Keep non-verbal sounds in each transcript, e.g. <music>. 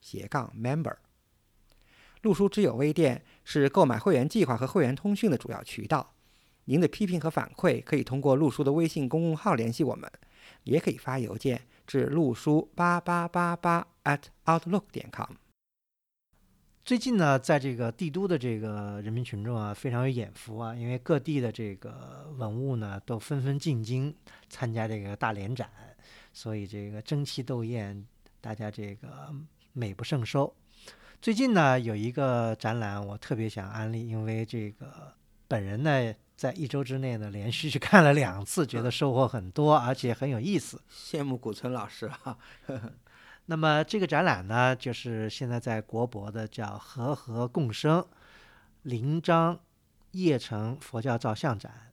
斜杠 member。陆书之友微店是购买会员计划和会员通讯的主要渠道。您的批评和反馈可以通过陆书的微信公众号联系我们，也可以发邮件至陆书八八八八 at outlook 点 com。最近呢，在这个帝都的这个人民群众啊，非常有眼福啊，因为各地的这个文物呢，都纷纷进京参加这个大联展，所以这个争奇斗艳，大家这个美不胜收。最近呢，有一个展览，我特别想安利，因为这个本人呢，在一周之内呢，连续去看了两次，觉得收获很多，而且很有意思。羡慕古村老师啊！<laughs> 那么这个展览呢，就是现在在国博的叫“和合共生”临章邺城佛教照相展。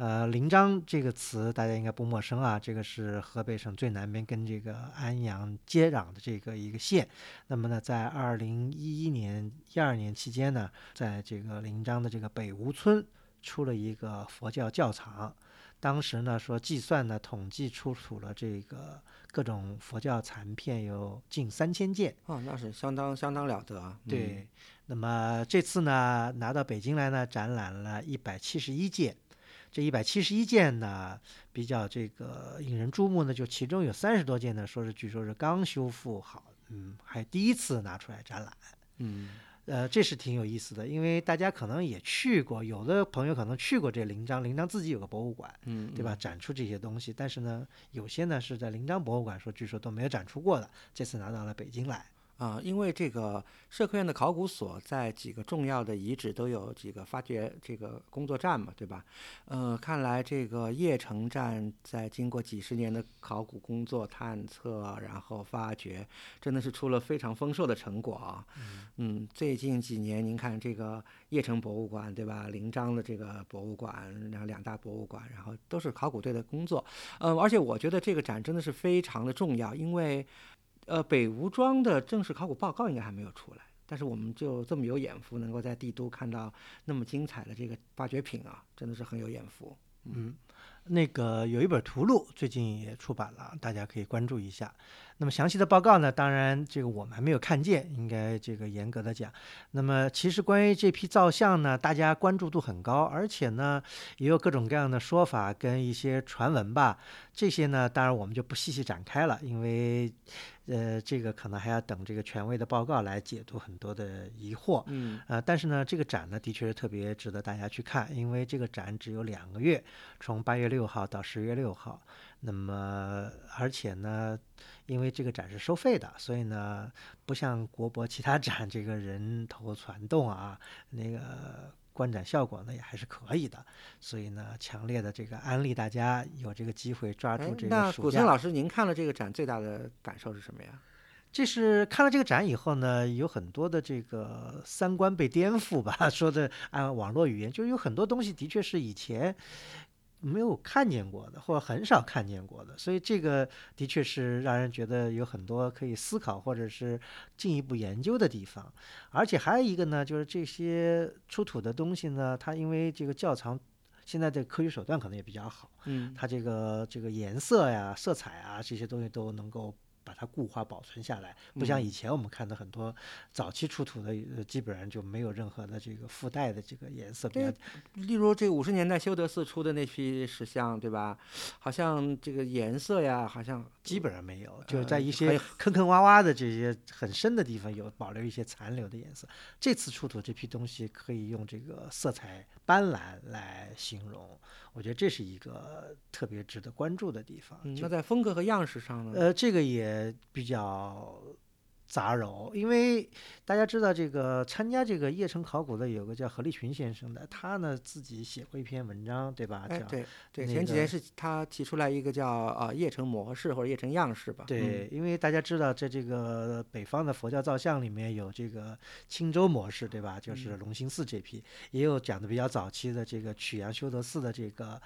呃，临漳这个词大家应该不陌生啊，这个是河北省最南边跟这个安阳接壤的这个一个县。那么呢，在二零一一年、一二年期间呢，在这个临漳的这个北吴村出了一个佛教教堂。当时呢，说计算呢，统计出土了这个各种佛教残片有近三千件。哦，那是相当相当了得啊。对，那么这次呢，拿到北京来呢，展览了一百七十一件。这一百七十一件呢，比较这个引人注目呢，就其中有三十多件呢，说是据说是刚修复好，嗯，还第一次拿出来展览，嗯，呃，这是挺有意思的，因为大家可能也去过，有的朋友可能去过这临漳，临漳自己有个博物馆，嗯，对吧？展出这些东西，但是呢，有些呢是在临漳博物馆说，据说都没有展出过的，这次拿到了北京来。啊，因为这个社科院的考古所在几个重要的遗址都有几个发掘这个工作站嘛，对吧？呃，看来这个邺城站在经过几十年的考古工作探测，然后发掘，真的是出了非常丰硕的成果啊。嗯，最近几年您看这个邺城博物馆，对吧？临漳的这个博物馆，然后两大博物馆，然后都是考古队的工作。嗯，而且我觉得这个展真的是非常的重要，因为。呃，北吴庄的正式考古报告应该还没有出来，但是我们就这么有眼福，能够在帝都看到那么精彩的这个发掘品啊，真的是很有眼福。嗯，那个有一本图录最近也出版了，大家可以关注一下。那么详细的报告呢，当然这个我们还没有看见，应该这个严格的讲。那么其实关于这批造像呢，大家关注度很高，而且呢也有各种各样的说法跟一些传闻吧。这些呢，当然我们就不细细展开了，因为。呃，这个可能还要等这个权威的报告来解读很多的疑惑。嗯，呃，但是呢，这个展呢，的确是特别值得大家去看，因为这个展只有两个月，从八月六号到十月六号。那么，而且呢，因为这个展是收费的，所以呢，不像国博其他展，这个人头攒动啊，那个。观展效果呢也还是可以的，所以呢，强烈的这个安利大家有这个机会抓住这个那古村老师，您看了这个展最大的感受是什么呀？这是看了这个展以后呢，有很多的这个三观被颠覆吧，<laughs> 说的按网络语言，就是有很多东西的确是以前。没有看见过的，或者很少看见过的，所以这个的确是让人觉得有很多可以思考或者是进一步研究的地方。而且还有一个呢，就是这些出土的东西呢，它因为这个窖藏现在的科学手段可能也比较好，嗯，它这个这个颜色呀、色彩啊这些东西都能够。把它固化保存下来，不像以前我们看的很多早期出土的，基本上就没有任何的这个附带的这个颜色。对，例如这五十年代修德寺出的那批石像，对吧？好像这个颜色呀，好像基本上没有，就是在一些坑坑洼洼的这些很深的地方有保留一些残留的颜色。这次出土这批东西可以用这个色彩斑斓来形容，我觉得这是一个特别值得关注的地方。那在风格和样式上呢？呃，这个也。比较杂糅，因为大家知道这个参加这个邺城考古的有个叫何立群先生的，他呢自己写过一篇文章，对吧？哎，对对，那前几年是他提出来一个叫啊邺城模式或者邺城样式吧。对，因为大家知道，在这个北方的佛教造像里面有这个青州模式，对吧？就是龙兴寺这批，也有讲的比较早期的这个曲阳修德寺的这个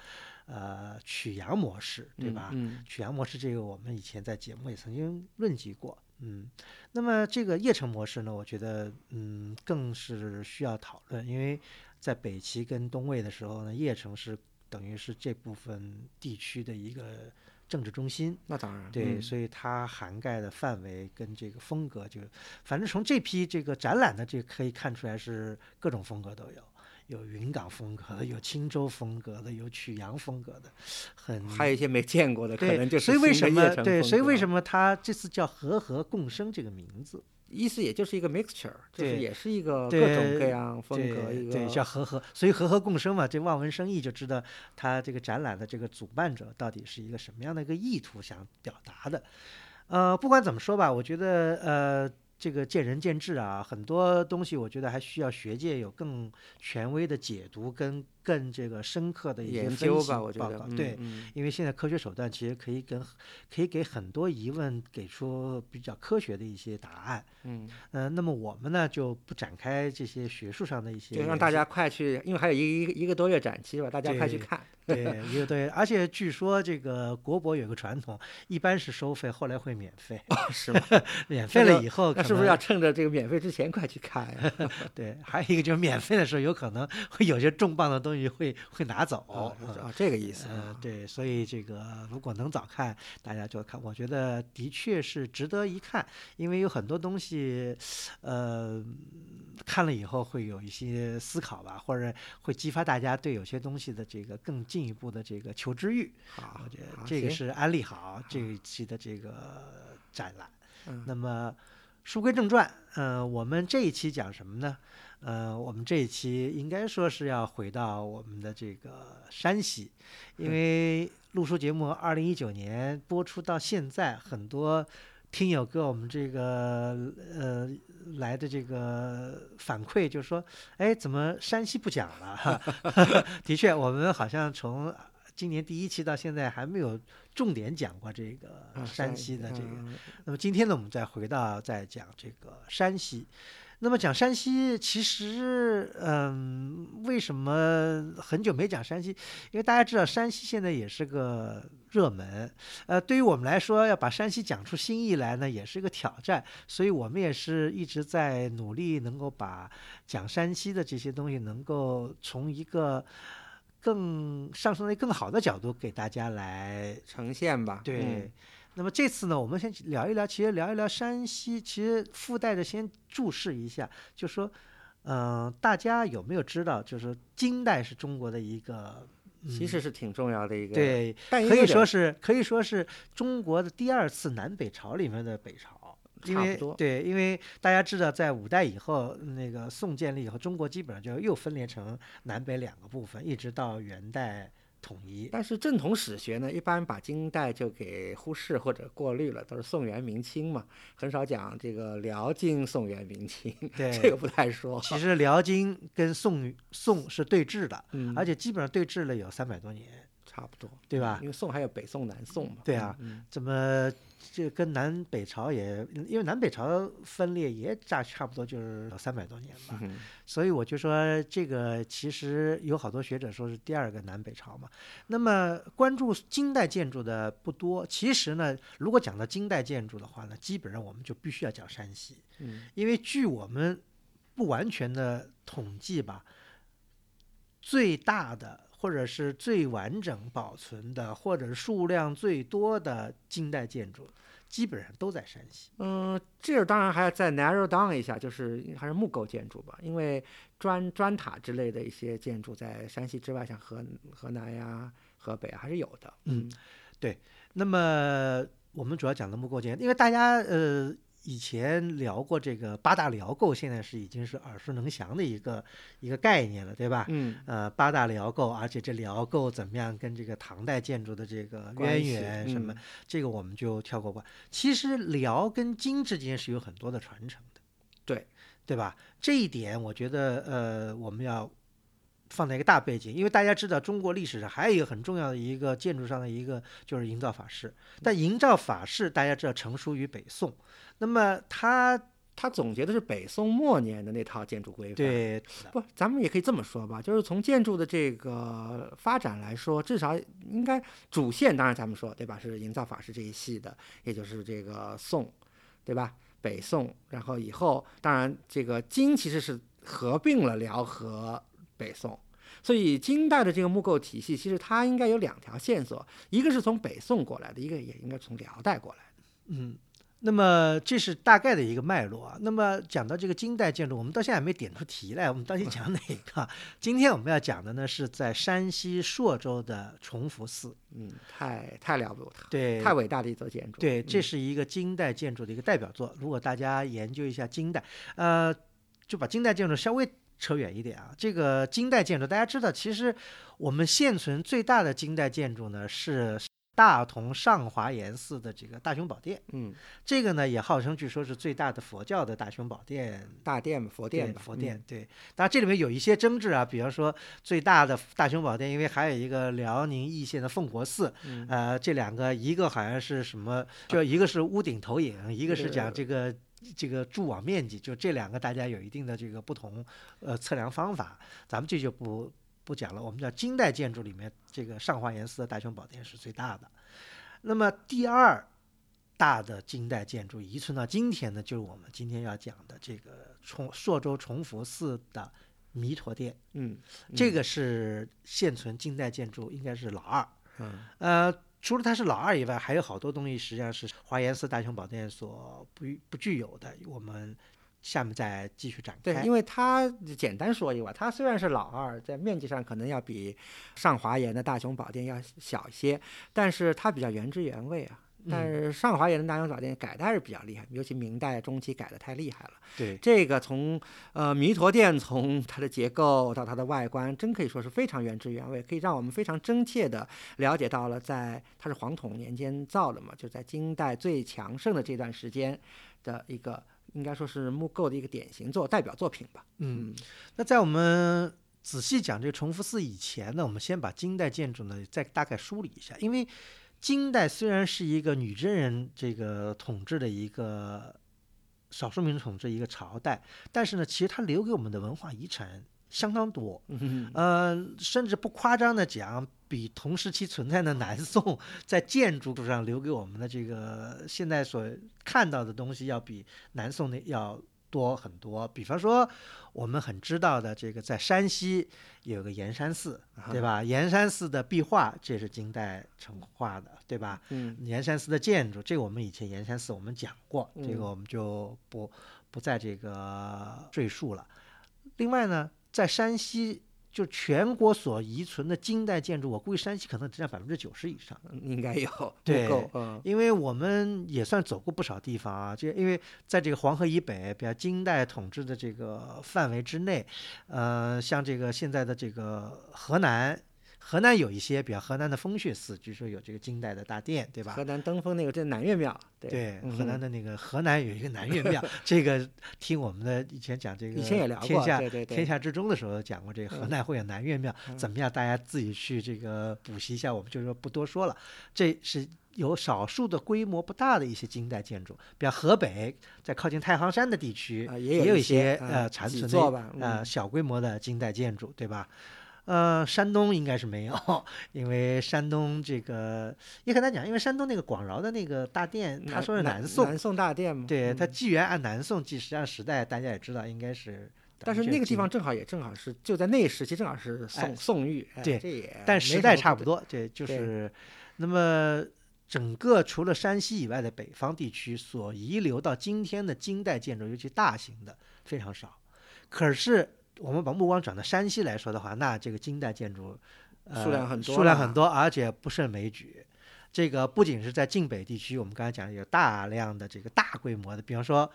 呃曲阳模式，对吧？嗯，曲阳模式这个我们以前在节目也曾经论及过，嗯，那么这个邺城模式呢，我觉得嗯更是需要讨论，因为在北齐跟东魏的时候呢，邺城是等于是这部分地区的一个政治中心，那当然。对，嗯所以它涵盖的范围跟这个风格就，反正从这批这个展览的这个可以看出来是各种风格都有，有云岗风格的，有青州风格的，有曲阳风格的，很还有一些没见过的，可，能就是所以为什么对，所以为什么它这次叫和和共生这个名字？意思也就是一个 mixture，就是也是一个各种各样风格一个对对，叫和和，所以和和共生嘛，这望文生义就知道他这个展览的这个主办者到底是一个什么样的一个意图想表达的。呃，不管怎么说吧，我觉得呃，这个见仁见智啊，很多东西我觉得还需要学界有更权威的解读跟更这个深刻的一些研分析究吧，我觉报告。。得嗯对，嗯因为现在科学手段其实可以跟可以给很多疑问给出比较科学的一些答案。嗯，呃，那么我们呢就不展开这些学术上的一些就，让大家快去，因为还有一个一个多月展期吧，大家快去看。对也对，而且据说这个国博有个传统，一般是收费，后来会免费，是吗？<laughs> 免费了以后那是不是要趁着这个免费之前快去看呀？<laughs> 对？还有一个就是免费的时候，有可能会有些重磅的东西会会拿走。啊，这个意思。对，所以这个如果能早看，大家就看。我觉得的确是值得一看，因为有很多东西，呃，看了以后会有一些思考吧，或者会激发大家对有些东西的这个更进一步的这个求知欲。好我觉得这个是安利好这一期的这个展览。嗯那么书归正传，呃，我们这一期讲什么呢？呃，我们这一期应该说是要回到我们的这个山西，因为录书节目二零一九年播出到现在，很多听友给我们这个呃来的这个反馈，就是说，哎，怎么山西不讲了？哈，<laughs> 的确，我们好像从今年第一期到现在还没有重点讲过这个啊山西的这个。嗯那么今天呢，我们再回到再讲这个山西。那么讲山西，其实，嗯，为什么很久没讲山西？因为大家知道山西现在也是个热门，呃，对于我们来说，要把山西讲出新意来呢，也是一个挑战。所以我们也是一直在努力，能够把讲山西的这些东西，能够从一个更上升为更好的角度给大家来呈现吧。对，嗯那么这次呢，我们先聊一聊，其实聊一聊山西，其实附带着先注释一下，就说，嗯、大家有没有知道，就是金代是中国的一个，嗯、其实是挺重要的一个，，对，可以说是可以说是中国的第二次南北朝里面的北朝。因为差不多对，因为大家知道，在五代以后，那个宋建立以后，中国基本上就又分裂成南北两个部分，一直到元代统一。但是正统史学呢，一般把金代就给忽视或者过滤了，都是宋元明清嘛，很少讲这个辽金宋元明清，<laughs> 这个不太说。其实辽金跟宋宋是对峙的，嗯，而且基本上对峙了有三百多年，差不多，对吧？因为宋还有北宋、南宋嘛。对啊嗯，怎么这跟南北朝也，因为南北朝分裂也差差不多就是三百多年吧，嗯所以我就说这个其实有好多学者说是第二个南北朝嘛。那么关注金代建筑的不多，其实呢，如果讲到金代建筑的话呢，基本上我们就必须要讲山西，嗯。因为据我们不完全的统计吧，最大的或者是最完整保存的，或者数量最多的近代建筑，基本上都在山西。嗯，这儿当然还要再 narrow down 一下，就是还是木构建筑吧，因为砖砖塔之类的一些建筑在山西之外，像河河南呀、河北啊还是有的。嗯对那么我们主要讲的木构建，因为大家呃以前聊过这个八大辽构，现在是已经是耳熟能详的一个一个概念了，对吧？嗯，呃，八大辽构，而且这辽构怎么样跟这个唐代建筑的这个渊源什么，嗯这个我们就跳过吧。其实辽跟金之间是有很多的传承的，对对吧？这一点我觉得呃，我们要放在一个大背景，因为大家知道中国历史上还有一个很重要的一个建筑上的一个就是营造法式，但营造法式大家知道成熟于北宋，那么它他总结的是北宋末年的那套建筑规范。对不，咱们也可以这么说吧，就是从建筑的这个发展来说，至少应该主线，当然咱们说对吧，是营造法式这一系的，也就是这个宋，对吧？北宋，然后以后，当然这个金其实是合并了辽和北宋。所以金代的这个木构体系，其实它应该有两条线索，一个是从北宋过来的，一个也应该从辽代过来的。嗯，那么这是大概的一个脉络啊。那么讲到这个金代建筑，我们到现在还没点出题来，我们到底讲哪个？<laughs> 今天我们要讲的呢，是在山西朔州的崇福寺。嗯，太太了不得，对，太伟大的一座建筑。对，这嗯是一个金代建筑的一个代表作。如果大家研究一下金代，呃，就把金代建筑稍微扯远一点啊。这个金代建筑，大家知道，其实我们现存最大的金代建筑呢是大同上华严寺的这个大雄宝殿。嗯，这个呢也号称据说是最大的佛教的大雄宝殿。大殿嘛，佛殿佛殿，对，当然这里面有一些争执啊，比方说最大的大雄宝殿，因为还有一个辽宁义县的奉国寺，嗯呃，这两个一个好像是什么，就一个是屋顶投影，一个是讲这个这个柱网面积，就这两个大家有一定的这个不同呃测量方法，咱们这就不不讲了。我们叫金代建筑里面，这个上华严寺的大雄宝殿是最大的。那么第二大的金代建筑遗存到今天呢，就是我们今天要讲的这个崇朔州崇福寺的弥陀殿，嗯，这个是现存金代建筑应该是老二。嗯呃，除了他是老二以外，还有好多东西实际上是华严寺大雄宝殿所不不具有的。我们下面再继续展对，开。因为它简单说一话，它虽然是老二，在面积上可能要比上华严的大雄宝殿要小一些，但是它比较原汁原味啊。但嗯是上华严的大雄宝殿改的还是比较厉害，尤其明代中期改的太厉害了。对，这个从呃弥陀殿从它的结构到它的外观，真可以说是非常原汁原味，可以让我们非常真切的了解到了在它是黄统年间造的嘛，就在金代最强盛的这段时间的一个应该说是木构的一个典型作代表作品吧。嗯，那在我们仔细讲这个崇福寺以前呢，我们先把金代建筑呢再大概梳理一下，因为金代虽然是一个女真人这个统治的一个少数民族统治一个朝代，但是呢，其实它留给我们的文化遗产相当多。嗯呃，甚至不夸张的讲，比同时期存在的南宋在建筑上留给我们的这个现在所看到的东西，要比南宋的要多很多。比方说，我们很知道的这个，在山西有个盐山寺，对吧？盐山寺的壁画，这是金代成画的，对吧？嗯盐山寺的建筑，这个我们以前盐山寺我们讲过，这嗯个我们就不不再这个赘述了。另外呢，在山西，就全国所遗存的金代建筑，我估计山西可能只占百分之九十以上。嗯应该有对构，嗯因为我们也算走过不少地方啊，这因为在这个黄河以北，比较金代统治的这个范围之内，呃，像这个现在的这个河南，河南有一些，比如河南的风穴寺，据说有这个金代的大殿，对吧？河南登封那个这南岳庙，对对，嗯河南的那个河南有一个南岳庙，<laughs> 这个听我们的以前讲这个以前也聊过天下对对对天下之中的时候讲过，这个河嗯南会有南岳庙，嗯怎么样？大家自己去这个补习一下，我们就说不多说了。这是有少数的规模不大的一些金代建筑，比如河北在靠近太行山的地区，啊也有一些些呃残存的呃嗯小规模的金代建筑，对吧？呃，山东应该是没有，<laughs> 因为山东这个也很难讲，因为山东那个广饶的那个大殿，他说是南宋，南宋大殿嘛，对，它嗯纪元按南宋纪，实际上时代大家也知道应该是，但是那个地方，正好也正好是就在那个时期，正好是宋、哎宋玉，哎对这也但时代。差不多，对就是，那么整个除了山西以外的北方地区所遗留到今天的金代建筑，尤其大型的非常少。可是我们把目光转到山西来说的话，那这个金代建筑、呃、数量很多数量很多，而且不胜枚举。这个不仅是在晋北地区，我们刚才讲有大量的这个大规模的，比方说，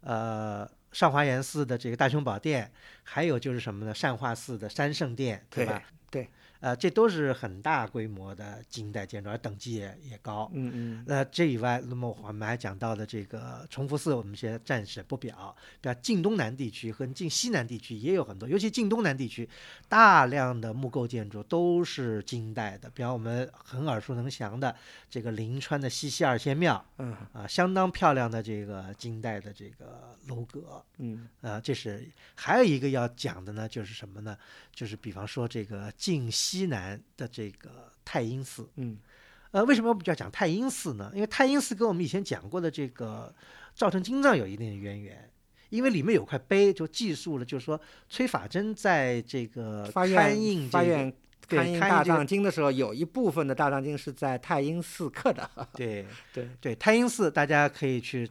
呃，上华严寺的这个大雄宝殿，还有就是什么呢？善化寺的三圣殿，对吧？对，呃，这都是很大规模的近代建筑，而等级也也高。嗯嗯，那这以外，那么我们还讲到的这个崇福寺，我们先暂时不表。比方晋东南地区和晋西南地区也有很多，尤其晋东南地区，大量的木构建筑都是金代的。比方我们很耳熟能详的这个临川的西溪二仙庙，嗯啊，相当漂亮的这个金代的这个楼阁。嗯啊，这是还有一个要讲的呢，就是什么呢？就是比方说这个晋西南的这个太阴寺，嗯呃，为什么我们要讲太阴寺呢？因为太阴寺跟我们以前讲过的这个赵成金藏有一定的渊源，因为里面有块碑就记述了，就是说崔法珍在这个发刊愿印这个大藏经的时候，有一部分的大藏经是在太阴寺刻的。对 <laughs> 对，对太阴寺，大家可以去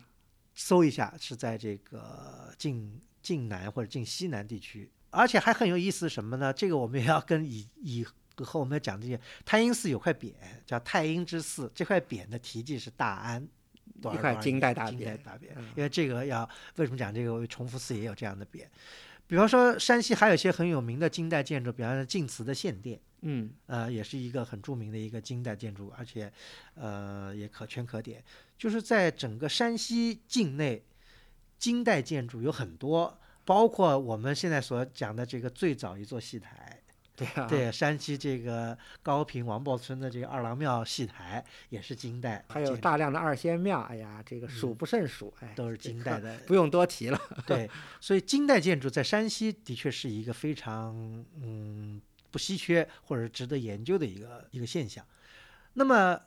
搜一下，是在这个晋晋南或者晋西南地区，而且还很有意思什么呢？这个我们也要跟以以后我们要讲这些太阴寺有块匾叫太阴之寺，这块匾的题记是大安。一块金代大匾金代大匾嗯，因为这个要为什么讲这个？因为崇福寺也有这样的匾，比方说山西还有一些很有名的金代建筑，比方说晋祠的献殿，嗯呃，也是一个很著名的一个金代建筑，而且，呃，也可圈可点。就是在整个山西境内，金代建筑有很多，包括我们现在所讲的这个最早一座戏台，<laughs> 对啊，对，山西这个高平王豹村的这个二郎庙戏台也是金代，还有大量的二仙庙，哎呀，这个数不胜数，哎，都是金代的 <laughs> 不用多提了。<laughs> 对，所以金代建筑在山西的确是一个非常嗯不稀缺或者值得研究的一个一个现象。那么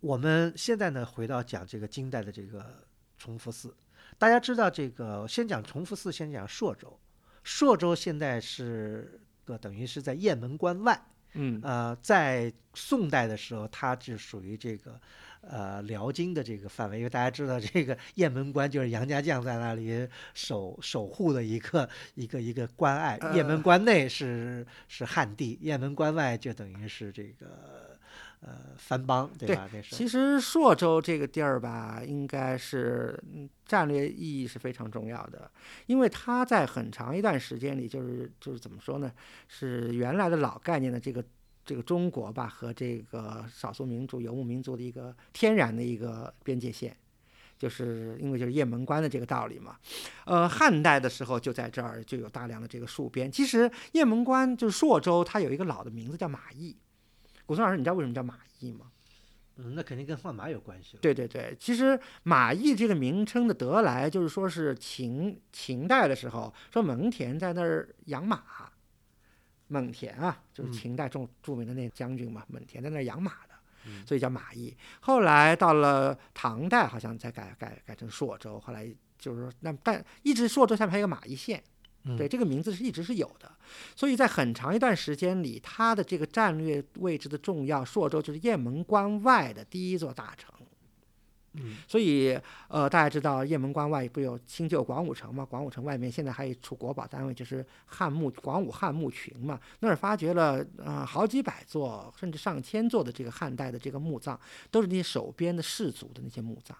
我们现在呢，回到讲这个金代的这个崇福寺，大家知道这个先讲崇福寺，先讲朔州。朔州现在是个等于是在雁门关外，嗯。呃，在宋代的时候，它是属于这个呃辽金的这个范围，因为大家知道这个雁门关就是杨家将在那里守守护的一个一个一个关隘，雁门关内是是汉地，雁门关外就等于是这个呃藩邦，对其实朔州这个地儿吧，应该是嗯战略意义是非常重要的，因为它在很长一段时间里，就是就是怎么说呢，是原来的老概念的这个这个中国吧和这个少数民族游牧民族的一个天然的一个边界线。就是因为就是雁门关的这个道理嘛，呃，汉代的时候就在这儿就有大量的这个戍边。其实雁门关就是朔州，它有一个老的名字叫马邑。古村老师，你知道为什么叫马邑吗？嗯，那肯定跟换马有关系了。对对对，其实马邑这个名称的得来，就是说是秦秦代的时候，说蒙恬在那儿养马，蒙恬啊，就是嗯秦代著著名的那个将军嘛，蒙恬在那儿养马的，嗯所以叫马邑。后来到了唐代，好像才改改改成朔州，后来就是说那但一直朔州下面还有个马邑县，嗯对，这个名字是一直是有的，所以在很长一段时间里，它的这个战略位置的重要，朔州就是雁门关外的第一座大城。嗯所以，呃，大家知道雁门关外不有新旧广武城吗？广武城外面现在还有一处国宝单位，就是汉墓广武汉墓群嘛。那儿发掘了呃好几百座，甚至上千座的这个汉代的这个墓葬，都是那些守边的士族的那些墓葬。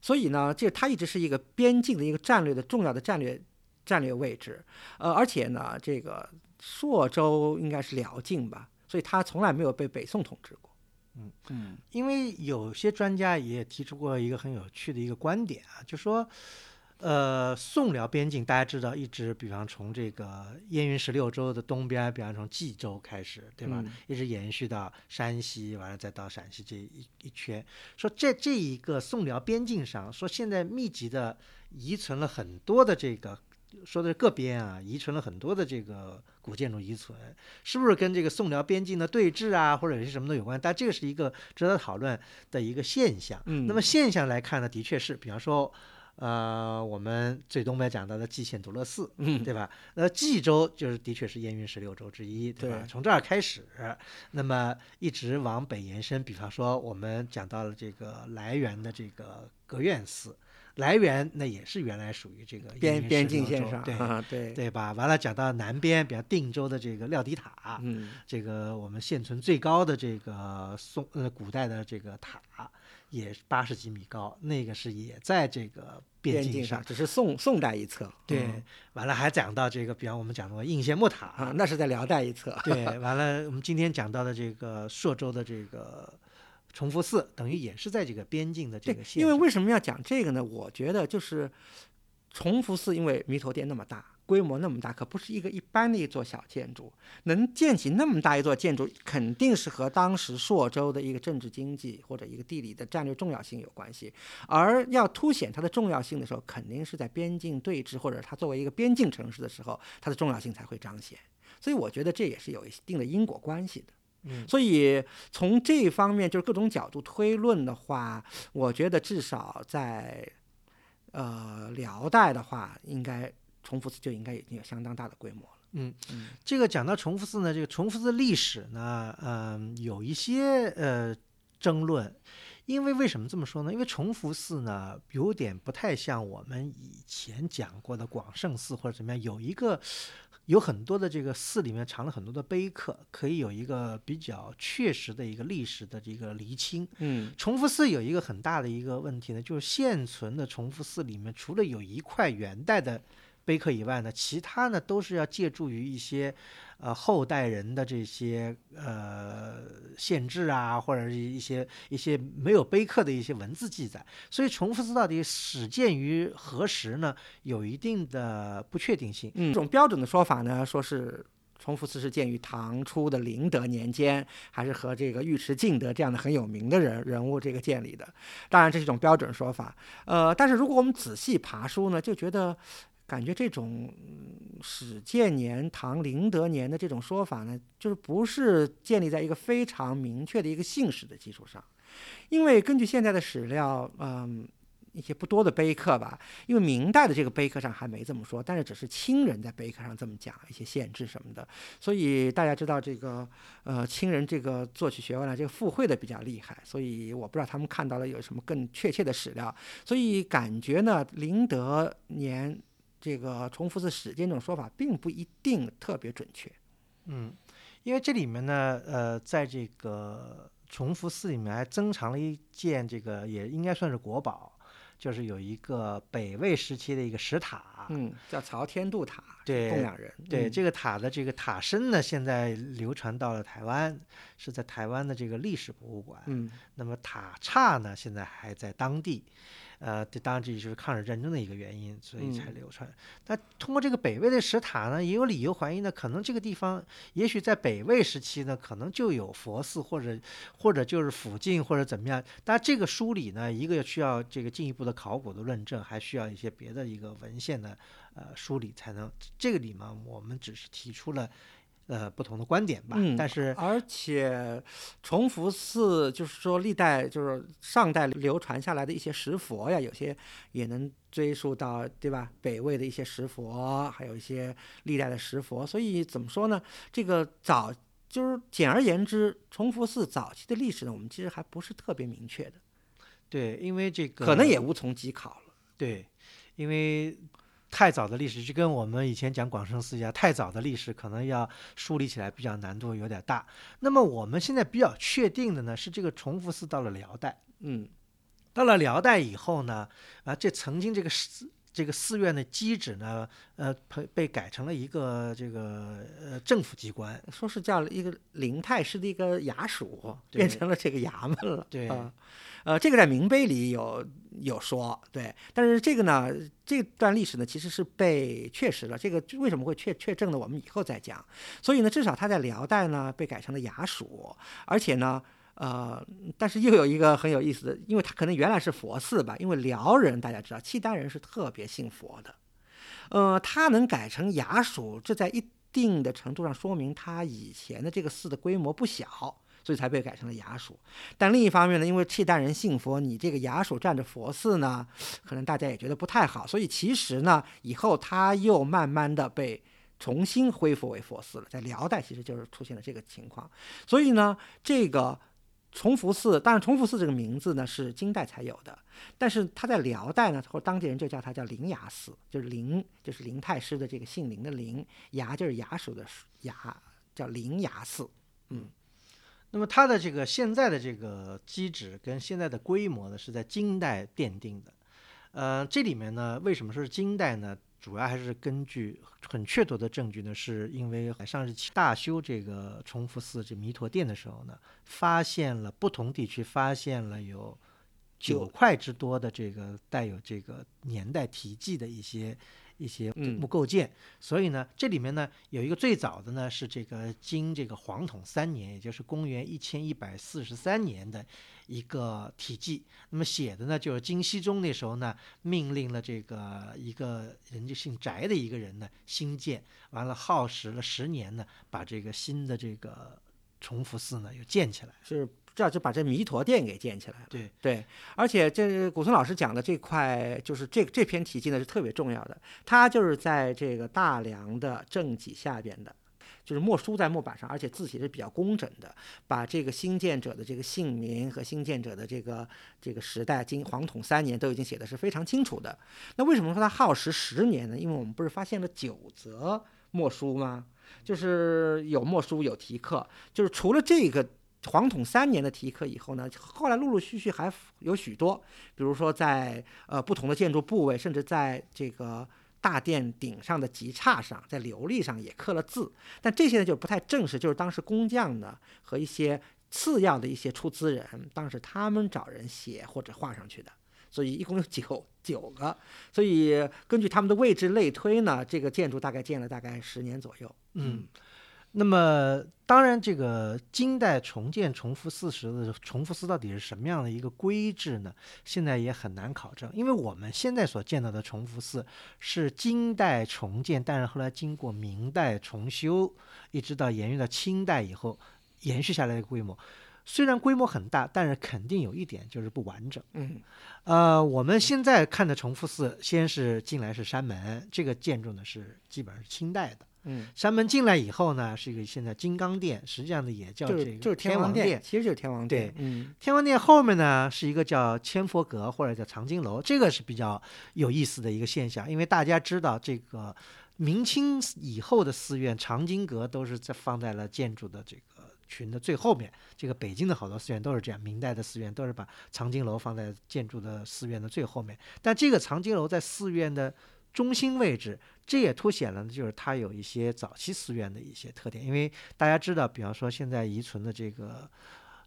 所以呢，这它一直是一个边境的一个战略的重要的战略战略位置。呃，而且呢，这个朔州应该是辽境吧，所以它从来没有被北宋统治过。嗯嗯因为有些专家也提出过一个很有趣的一个观点啊，就说，呃，宋辽边境大家知道，一直比方从这个燕云十六州的东边，比方从冀州开始，对吧？嗯一直延续到山西，完了再到陕西这一一圈。说在这一个宋辽边境上，说现在密集的遗存了很多的这个。说的是各边啊，遗存了很多的这个古建筑遗存，是不是跟这个宋辽边境的对峙啊，或者有些什么都有关？但这个是一个值得讨论的一个现象。嗯那么现象来看呢，的确是，比方说，呃，我们最东边讲到的蓟县独乐寺，嗯对吧？那蓟州就是的确是燕云十六州之一，对吧？对从这儿开始，那么一直往北延伸，比方说我们讲到了这个来源的这个格院寺。来源那也是原来属于这个边边境线线上，对啊对对吧？完了讲到南边，比方定州的这个廖迪塔，嗯这个我们现存最高的这个宋呃古代的这个塔，也八十几米高，那个是也在这个边境上，只是宋宋代一侧。对嗯，完了还讲到这个，比方我们讲过应县木塔啊，那是在辽代一侧。对，完了我们今天讲到的这个朔州的这个崇福寺，等于也是在这个边境的这个，线因为为什么要讲这个呢？我觉得就是重福寺，因为弥陀殿那么大，规模那么大，可不是一个一般的一座小建筑。能建起那么大一座建筑，肯定是和当时朔州的一个政治经济或者一个地理的战略重要性有关系。而要凸显它的重要性的时候，肯定是在边境对峙或者它作为一个边境城市的时候，它的重要性才会彰显。所以我觉得这也是有一定的因果关系的。嗯所以从这方面，就是各种角度推论的话，我觉得至少在呃辽代的话，应该崇福寺就应该已经有相当大的规模了。嗯嗯，这个讲到崇福寺呢，这个崇福寺历史呢，嗯、有一些呃争论，因为为什么这么说呢？因为崇福寺呢，有点不太像我们以前讲过的广胜寺或者怎么样，有一个有很多的这个寺里面藏了很多的碑刻，可以有一个比较确实的一个历史的这个厘清。嗯崇福寺有一个很大的一个问题呢，就是现存的崇福寺里面，除了有一块元代的碑刻以外呢，其他呢都是要借助于一些呃后代人的这些呃限制啊，或者是一些一些没有碑刻的一些文字记载。所以崇福寺到底始建于何时呢？有一定的不确定性。嗯，这种标准的说法呢，说是。崇福寺是建于唐初的麟德年间，还是和这个尉迟敬德这样的很有名的人人物这个建立的？当然，这是一种标准说法。呃，但是如果我们仔细爬书呢，就觉得感觉这种嗯始建年、唐麟德年的这种说法呢，就是不是建立在一个非常明确的一个姓氏的基础上，因为根据现在的史料，嗯。一些不多的碑刻吧，因为明代的这个碑刻上还没这么说，但是只是清人在碑刻上这么讲一些县志什么的，所以大家知道这个呃清人这个作曲学问呢，这个附会的比较厉害，所以我不知道他们看到了有什么更确切的史料，所以感觉呢麟德年这个崇福寺始建这种说法并不一定特别准确。嗯，因为这里面呢，呃，在这个崇福寺里面还珍藏了一件这个也应该算是国宝。就是有一个北魏时期的一个石塔，嗯，叫朝天度塔，对供养人。对、嗯、这个塔的这个塔身呢，现在流传到了台湾，是在台湾的这个历史博物馆。嗯，那么塔刹呢，现在还在当地。呃，这当然这就是抗日战争的一个原因，所以才流传。但通过这个北魏的石塔呢，也有理由怀疑呢，可能这个地方也许在北魏时期呢，可能就有佛寺，或者或者就是附近或者怎么样。但这个梳理呢，一个需要这个进一步的考古的论证，还需要一些别的一个文献的呃梳理才能。这个里面我们只是提出了。呃，不同的观点吧，嗯，但是而且崇福寺就是说历代就是上代流传下来的一些石佛呀，有些也能追溯到对吧？北魏的一些石佛，还有一些历代的石佛，所以怎么说呢？这个早就是简而言之，崇福寺早期的历史呢，我们其实还不是特别明确的。对，因为这个可能也无从稽考了。对，因为。太早的历史就跟我们以前讲广胜寺一样，太早的历史可能要梳理起来比较难度有点大。那么我们现在比较确定的呢是这个崇福寺到了辽代，嗯，到了辽代以后呢，啊，这曾经这个寺这个寺院的基址呢，呃，被被改成了一个这个呃政府机关，说是叫一个灵太师的一个衙署，变成了这个衙门了。对。呃呃，这个在明碑里有有说，对，但是这个呢，这段历史呢其实是被确实了。这个为什么会确确证呢？我们以后再讲。所以呢，至少他在辽代呢被改成了衙署，而且呢，呃，但是又有一个很有意思的，因为它可能原来是佛寺吧，因为辽人大家知道，契丹人是特别信佛的，呃，它能改成衙署，这在一定的程度上说明它以前的这个寺的规模不小。所以才被改成了衙署，但另一方面呢，因为契丹人信佛，你这个衙署占着佛寺呢，可能大家也觉得不太好，所以其实呢，以后它又慢慢的被重新恢复为佛寺了。在辽代其实就是出现了这个情况，所以呢，这个崇福寺，当然崇福寺这个名字呢是金代才有的，但是他在辽代呢，或当地人就叫它叫灵牙寺，就是灵就是灵太师的这个姓林的林，牙就是衙署的衙，叫灵牙寺。嗯，那么它的这个现在的这个基址跟现在的规模呢，是在金代奠定的。呃，这里面呢，为什么说是金代呢？主要还是根据很确凿的证据呢，是因为上日期大修这个崇福寺这弥陀殿的时候呢，发现了不同地区发现了有九块之多的这个带有这个年代题记的一些。一些木构件，所以呢，这里面呢有一个最早的呢是这个经这个黄统三年，也就是公元一千一百四十三年的一个体记。那么写的呢就是金熙宗那时候呢命令了这个一个人就姓翟的一个人呢兴建，完了耗时了十年呢把这个新的这个崇福寺呢又建起来。是。这样就把这弥陀殿给建起来了。对对，而且这古村老师讲的这块，就是这这篇题记呢是特别重要的。它就是在这个大梁的正脊下边的，就是墨书在木板上，而且字体是比较工整的，把这个兴建者的这个姓名和兴建者的这个这个时代，经黄统三年都已经写的是非常清楚的。那为什么说它耗时十年呢？因为我们不是发现了九则墨书吗？就是有墨书有题刻，就是除了这个。黄统三年的题刻以后呢，后来陆陆续续还有许多，比如说在呃不同的建筑部位，甚至在这个大殿顶上的极刹上，在琉璃上也刻了字。但这些呢就不太正式，就是当时工匠呢和一些次要的一些出资人，当时他们找人写或者画上去的。所以一共有九九个。所以根据他们的位置类推呢，这个建筑大概建了大概十年左右。嗯。那么，当然，这个金代重建重福寺时的重福寺到底是什么样的一个规制呢？现在也很难考证，因为我们现在所见到的重福寺是金代重建，但是后来经过明代重修，一直到延续到清代以后延续下来的规模。虽然规模很大，但是肯定有一点就是不完整。嗯，呃，我们现在看的重福寺，先是进来是山门，这个建筑呢是基本上是清代的。嗯，山门进来以后呢，是一个现在金刚殿，实际上呢也叫这个就是天王殿，其实就是天王殿。对，嗯，天王殿后面呢是一个叫千佛阁或者叫藏经楼，这个是比较有意思的一个现象，因为大家知道这个明清以后的寺院藏经阁都是在放在了建筑的这个群的最后面，这个北京的好多寺院都是这样，明代的寺院都是把藏经楼放在建筑的寺院的最后面，但这个藏经楼在寺院的中心位置。这也凸显了，就是它有一些早期寺院的一些特点，因为大家知道，比方说现在遗存的这个。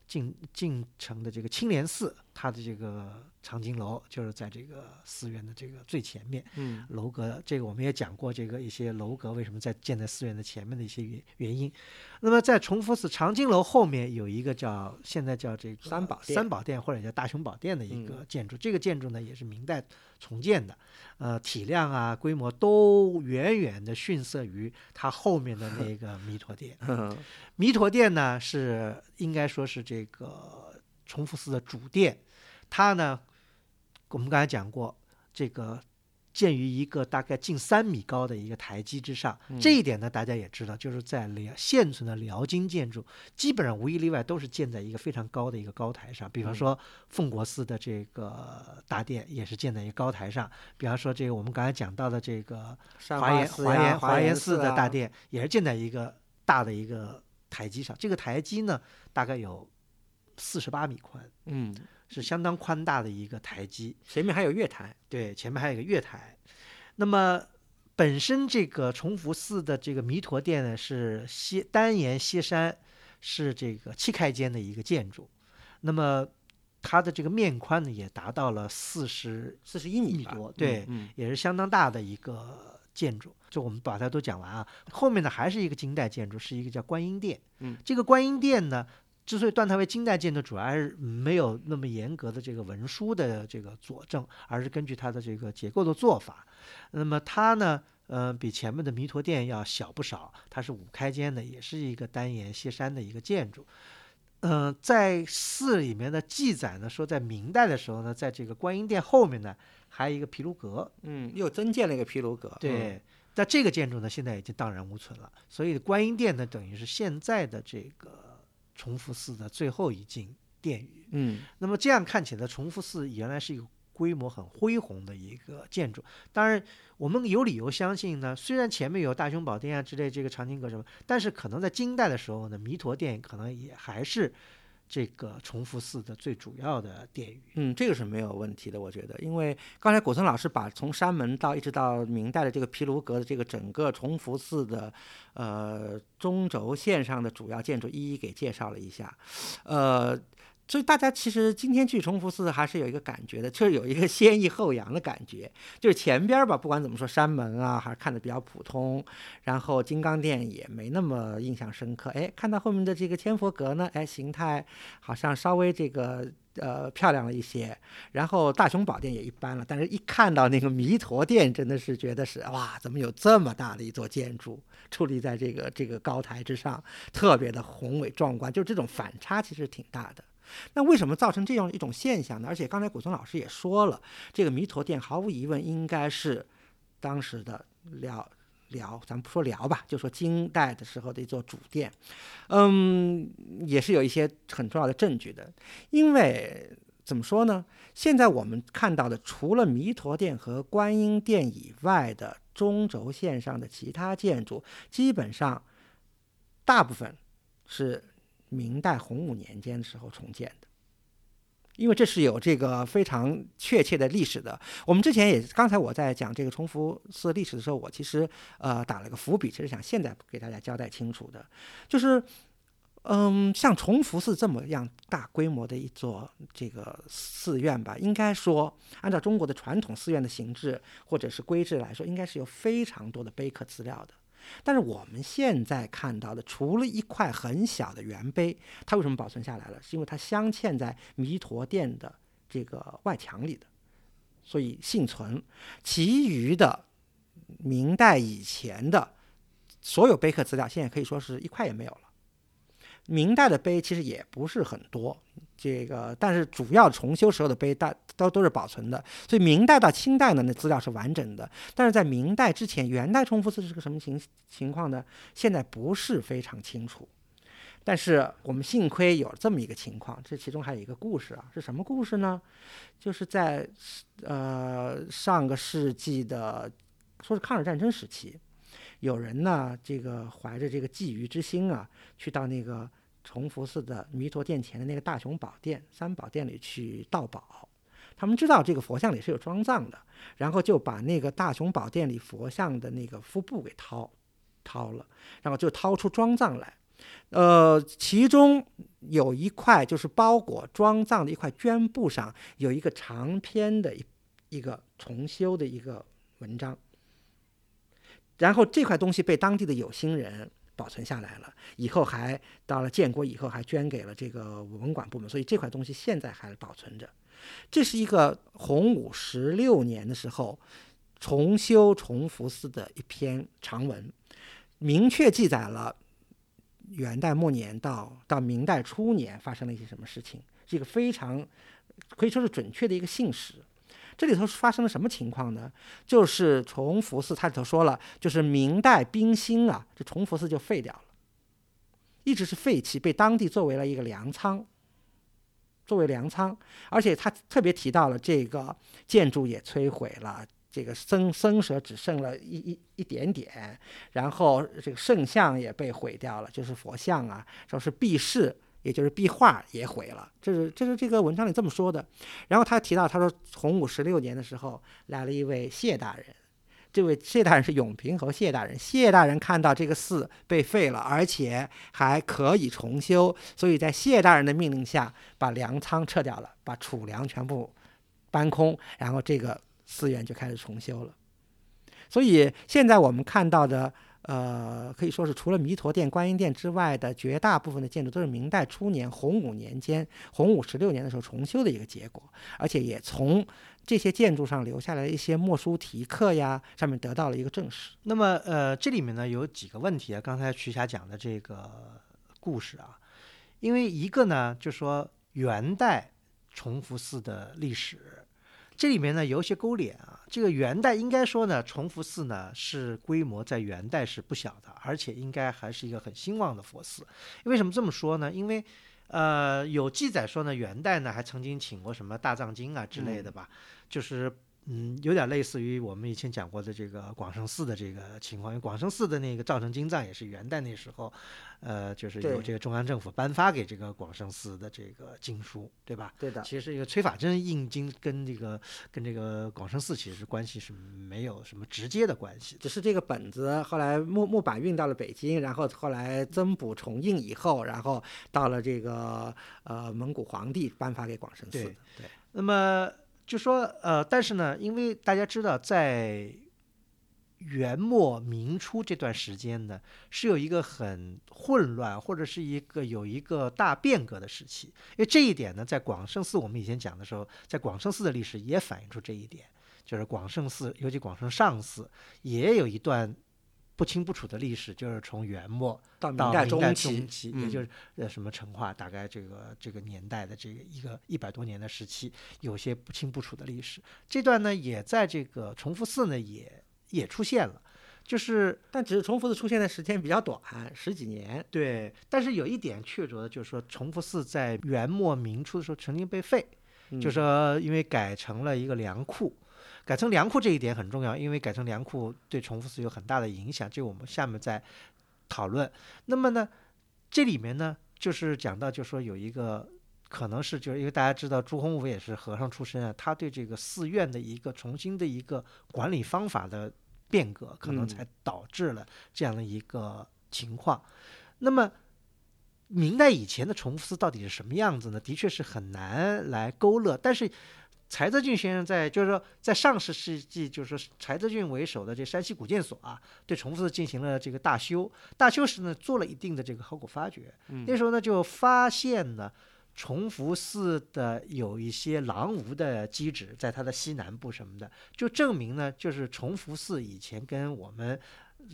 晋晋城的这个青莲寺，它的这个藏经楼就是在这个寺院的这个最前面。嗯，楼阁这个我们也讲过，这个一些楼阁为什么在建在寺院的前面的一些原原因。那么在崇福寺长经楼后面有一个叫现在叫这个三宝殿，三宝殿或者叫大雄宝殿的一个建筑。这个建筑呢也是明代重建的，呃，体量啊规模都远远的逊色于它后面的那个弥陀殿。<laughs> 弥陀殿呢是应该说是这个崇福寺的主殿，它呢，我们刚才讲过，这个建于一个大概近三米高的一个台基之上。这一点呢，大家也知道，就是在辽现存的辽金建筑，基本上无一例外都是建在一个非常高的一个高台上。比方说奉国寺的这个大殿也是建在一个高台上，比方说这个我们刚才讲到的这个华严华严华严寺的大殿也是建在一个大的一个。台基上，这个台基呢，大概有四十八米宽，嗯，是相当宽大的一个台基。前面还有月台，对，前面还有一个月台。那么本身这个崇福寺的这个弥陀殿呢，是歇单檐歇山，是这个七开间的一个建筑。那么它的这个面宽呢，也达到了四十四十一米多，对，也是相当大的一个建筑。就我们把它都讲完啊，后面呢还是一个金代建筑，是一个叫观音殿。嗯，这个观音殿呢，之所以断它为金代建筑，主要是没有那么严格的这个文书的这个佐证，而是根据它的这个结构的做法。那么它呢，呃，比前面的弥陀殿要小不少，它是五开间的，也是一个单檐歇山的一个建筑。嗯，在寺里面的记载呢，说在明代的时候呢，在这个观音殿后面呢，还有一个毗卢阁。嗯，又增建了一个毗卢阁。对。那这个建筑呢，现在已经荡然无存了。所以观音殿呢，等于是现在的这个崇福寺的最后一进殿宇。嗯那么这样看起来，崇福寺原来是一个规模很恢宏的一个建筑。当然，我们有理由相信呢，虽然前面有大雄宝殿啊之类这个长青阁什么，但是可能在金代的时候呢，弥陀殿可能也还是这个崇福寺的最主要的殿宇。嗯，这个是没有问题的，我觉得，因为刚才古森老师把从山门到一直到明代的这个毗卢阁的这个整个崇福寺的呃中轴线上的主要建筑一一给介绍了一下，呃。所以大家其实今天去崇福寺还是有一个感觉的，就是有一个先抑后扬的感觉。就是前边儿吧，不管怎么说，山门啊还是看的比较普通，然后金刚殿也没那么印象深刻。哎，看到后面的这个千佛阁呢，哎，形态好像稍微这个呃漂亮了一些。然后大雄宝殿也一般了，但是一看到那个弥陀殿，真的是觉得是哇，怎么有这么大的一座建筑矗立在这个这个高台之上，特别的宏伟壮观，就这种反差其实挺大的。那为什么造成这样一种现象呢？而且刚才古松老师也说了，这个弥陀殿毫无疑问应该是当时的辽辽，咱们不说辽吧，就说金代的时候的一座主殿，嗯，也是有一些很重要的证据的。因为怎么说呢？现在我们看到的，除了弥陀殿和观音殿以外的中轴线上的其他建筑，基本上大部分是明代洪武年间的时候重建的。因为这是有这个非常确切的历史的。我们之前也刚才我在讲这个崇福寺历史的时候，我其实呃打了个伏笔，其实想现在给大家交代清楚的，就是嗯，像崇福寺这么样大规模的一座这个寺院吧，应该说按照中国的传统寺院的形制或者是规制来说，应该是有非常多的碑刻资料的。但是我们现在看到的，除了一块很小的圆碑，它为什么保存下来了？是因为它镶嵌在弥陀殿的这个外墙里的，所以幸存。其余的明代以前的所有碑刻资料，现在可以说是一块也没有了。明代的碑其实也不是很多，这个但是主要重修时候的碑大都都是保存的，所以明代到清代呢，那资料是完整的。但是在明代之前，元代崇福寺是个什么情情况呢？现在不是非常清楚。但是我们幸亏有这么一个情况，这其中还有一个故事啊，是什么故事呢？就是在呃上个世纪的说是抗日战争时期，有人呢这个怀着这个觊觎之心啊，去到那个崇福寺的弥陀殿前的那个大雄宝殿三宝殿里去盗宝。他们知道这个佛像里是有装藏的，然后就把那个大雄宝殿里佛像的那个腹部给掏掏了，然后就掏出装藏来。呃，其中有一块就是包裹装藏的一块绢布上有一个长篇的一一个重修的一个文章，然后这块东西被当地的有心人保存下来了，以后还到了建国以后还捐给了这个文管部门，所以这块东西现在还保存着。这是一个洪武十六年的时候重修崇福寺的一篇长文，明确记载了。元代末年到到明代初年发生了一些什么事情，是一个非常可以说是准确的一个信史。这里头发生了什么情况呢？就是崇福寺，它里头说了，就是明代兵兴啊，这崇福寺就废掉了，一直是废弃，被当地作为了一个粮仓，作为粮仓，而且他特别提到了这个建筑也摧毁了。这个僧僧舍只剩了一一一点点，然后这个圣像也被毁掉了，就是佛像啊，说是壁饰，也就是壁画也毁了。这是这是这个文章里这么说的。然后他提到，他说洪武十六年的时候来了一位谢大人，这位谢大人是永平侯谢大人。谢大人看到这个寺被废了，而且还可以重修，所以在谢大人的命令下，把粮仓撤掉了，把储粮全部搬空，然后这个。寺院就开始重修了，所以现在我们看到的，呃，可以说是除了弥陀殿、观音殿之外的绝大部分的建筑，都是明代初年、洪武年间、洪武十六年的时候重修的一个结果，而且也从这些建筑上留下来一些墨书题刻呀，上面得到了一个证实。那么，呃，这里面呢有几个问题啊，刚才徐霞讲的这个故事啊，因为一个呢，就说元代崇福寺的历史。这里面呢有一些勾连啊，这个元代应该说呢，崇福寺呢是规模在元代是不小的，而且应该还是一个很兴旺的佛寺。为什么这么说呢？因为，呃，有记载说呢，元代呢还曾经请过什么大藏经啊之类的吧，就是。嗯，有点类似于我们以前讲过的这个广胜寺的这个情况，因为广胜寺的那个造成经藏也是元代那时候，呃，就是由这个中央政府颁发给这个广胜寺的这个经书，对吧？对的，其实这个崔法真印经跟这个跟这个广胜寺其实关系是没有什么直接的关系的。只是这个本子后来木木板运到了北京，然后后来增补重印以后，然后到了这个呃蒙古皇帝颁发给广胜寺。对，那么就说呃，但是呢，因为大家知道，在元末明初这段时间呢，是有一个很混乱，或者是一个有一个大变革的时期。因为这一点呢，在广胜寺我们以前讲的时候，在广胜寺的历史也反映出这一点，就是广胜寺，尤其广胜上寺，也有一段不清不楚的历史，就是从元末到明代代中期，中期，也嗯就是呃什么成化，大概这个这个年代的这个一个一百多年的时期，有些不清不楚的历史。这段呢，也在这个崇福寺呢也也出现了，就是但只是重复的出现的时间比较短，十几年。对，但是有一点确凿的，就是说崇福寺在元末明初的时候曾经被废，就嗯说因为改成了一个粮库。改成粮库这一点很重要，因为改成粮库对重复寺有很大的影响，这我们下面再讨论。那么呢，这里面呢，就是讲到，就说有一个可能是，就是因为大家知道朱洪武也是和尚出身啊，他对这个寺院的一个重新的一个管理方法的变革，可能嗯才导致了这样的一个情况。那么。明代以前的重复寺到底是什么样子呢？的确是很难来勾勒。但是柴泽俊先生在就是说在上世世纪，就是说柴泽俊为首的这山西古建所啊，对崇福寺进行了这个大修。大修时呢，做了一定的这个考古发掘。嗯那时候呢，就发现呢，崇福寺的有一些狼屋的基址，在它的西南部什么的，就证明呢，就是崇福寺以前跟我们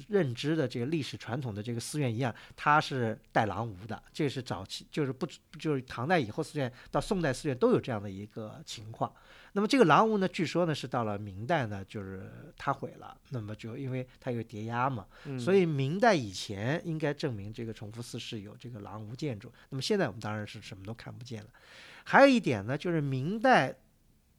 认知的这个历史传统的这个寺院一样，它是带狼屋的。这是早期，就是不就是唐代以后寺院到宋代寺院都有这样的一个情况。那么这个狼屋呢，据说呢是到了明代呢，就是它毁了。那么就因为它有叠压嘛，嗯所以明代以前应该证明这个崇福寺是有这个狼屋建筑。那么现在我们当然是什么都看不见了。还有一点呢，就是明代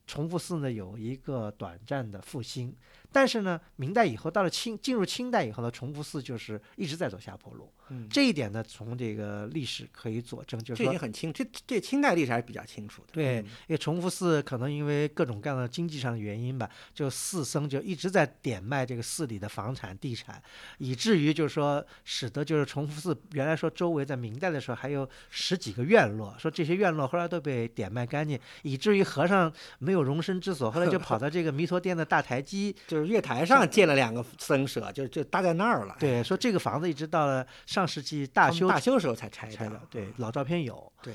崇福寺呢有一个短暂的复兴，但是呢，明代以后到了清进入清代以后呢，崇福寺就是一直在走下坡路。嗯这一点呢，从这个历史可以佐证，就是这已说经很清，这这清代历史还是比较清楚的。对嗯因为崇福寺可能因为各种各样的经济上的原因吧，就寺僧就一直在点卖这个寺里的房产地产，以至于就是说，使得就是崇福寺原来说周围在明代的时候还有十几个院落，说这些院落后来都被点卖干净，以至于和尚没有容身之所，后来就跑到这个弥陀殿的大台基，<laughs> 就是月台上建了两个僧舍，就就搭在那儿了。对，说这个房子一直到了上世纪大修大修时候才拆拆的。对，老照片有。对，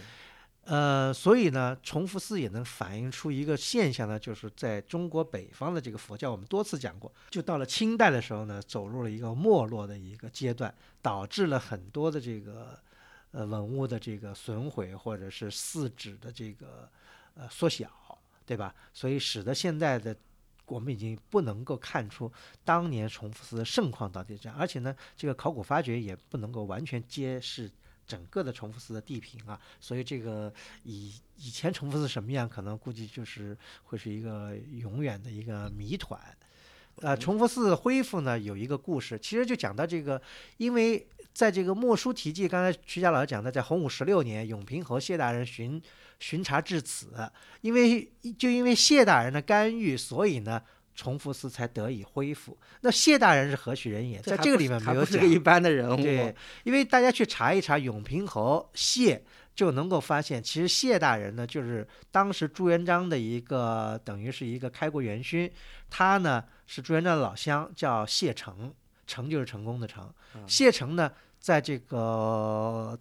呃，所以呢，崇福寺也能反映出一个现象呢，就是在中国北方的这个佛教，我们多次讲过，就到了清代的时候呢，走入了一个没落的一个阶段，导致了很多的这个呃文物的这个损毁，或者是寺址的这个呃缩小，对吧？所以使得现在的我们已经不能够看出当年崇福寺的盛况到底是这样，而且呢，这个考古发掘也不能够完全揭示整个的崇福寺的地平啊，所以这个以以前崇福寺什么样，可能估计就是会是一个永远的一个谜团。呃，崇福寺恢复呢有一个故事，其实就讲到这个，因为在这个《墨书题记》，刚才徐家老师讲的，在洪武十六年，永平侯谢大人巡巡查至此，因为就因为谢大人的干预，所以呢。崇福寺才得以恢复。那谢大人是何许人也？在这个里面没有讲是个。一般的人物。对，因为大家去查一查永平侯谢，就能够发现，其实谢大人呢，就是当时朱元璋的一个等于是一个开国元勋，他呢是朱元璋的老乡，叫谢成，成就是成功的成。嗯谢成呢，在这个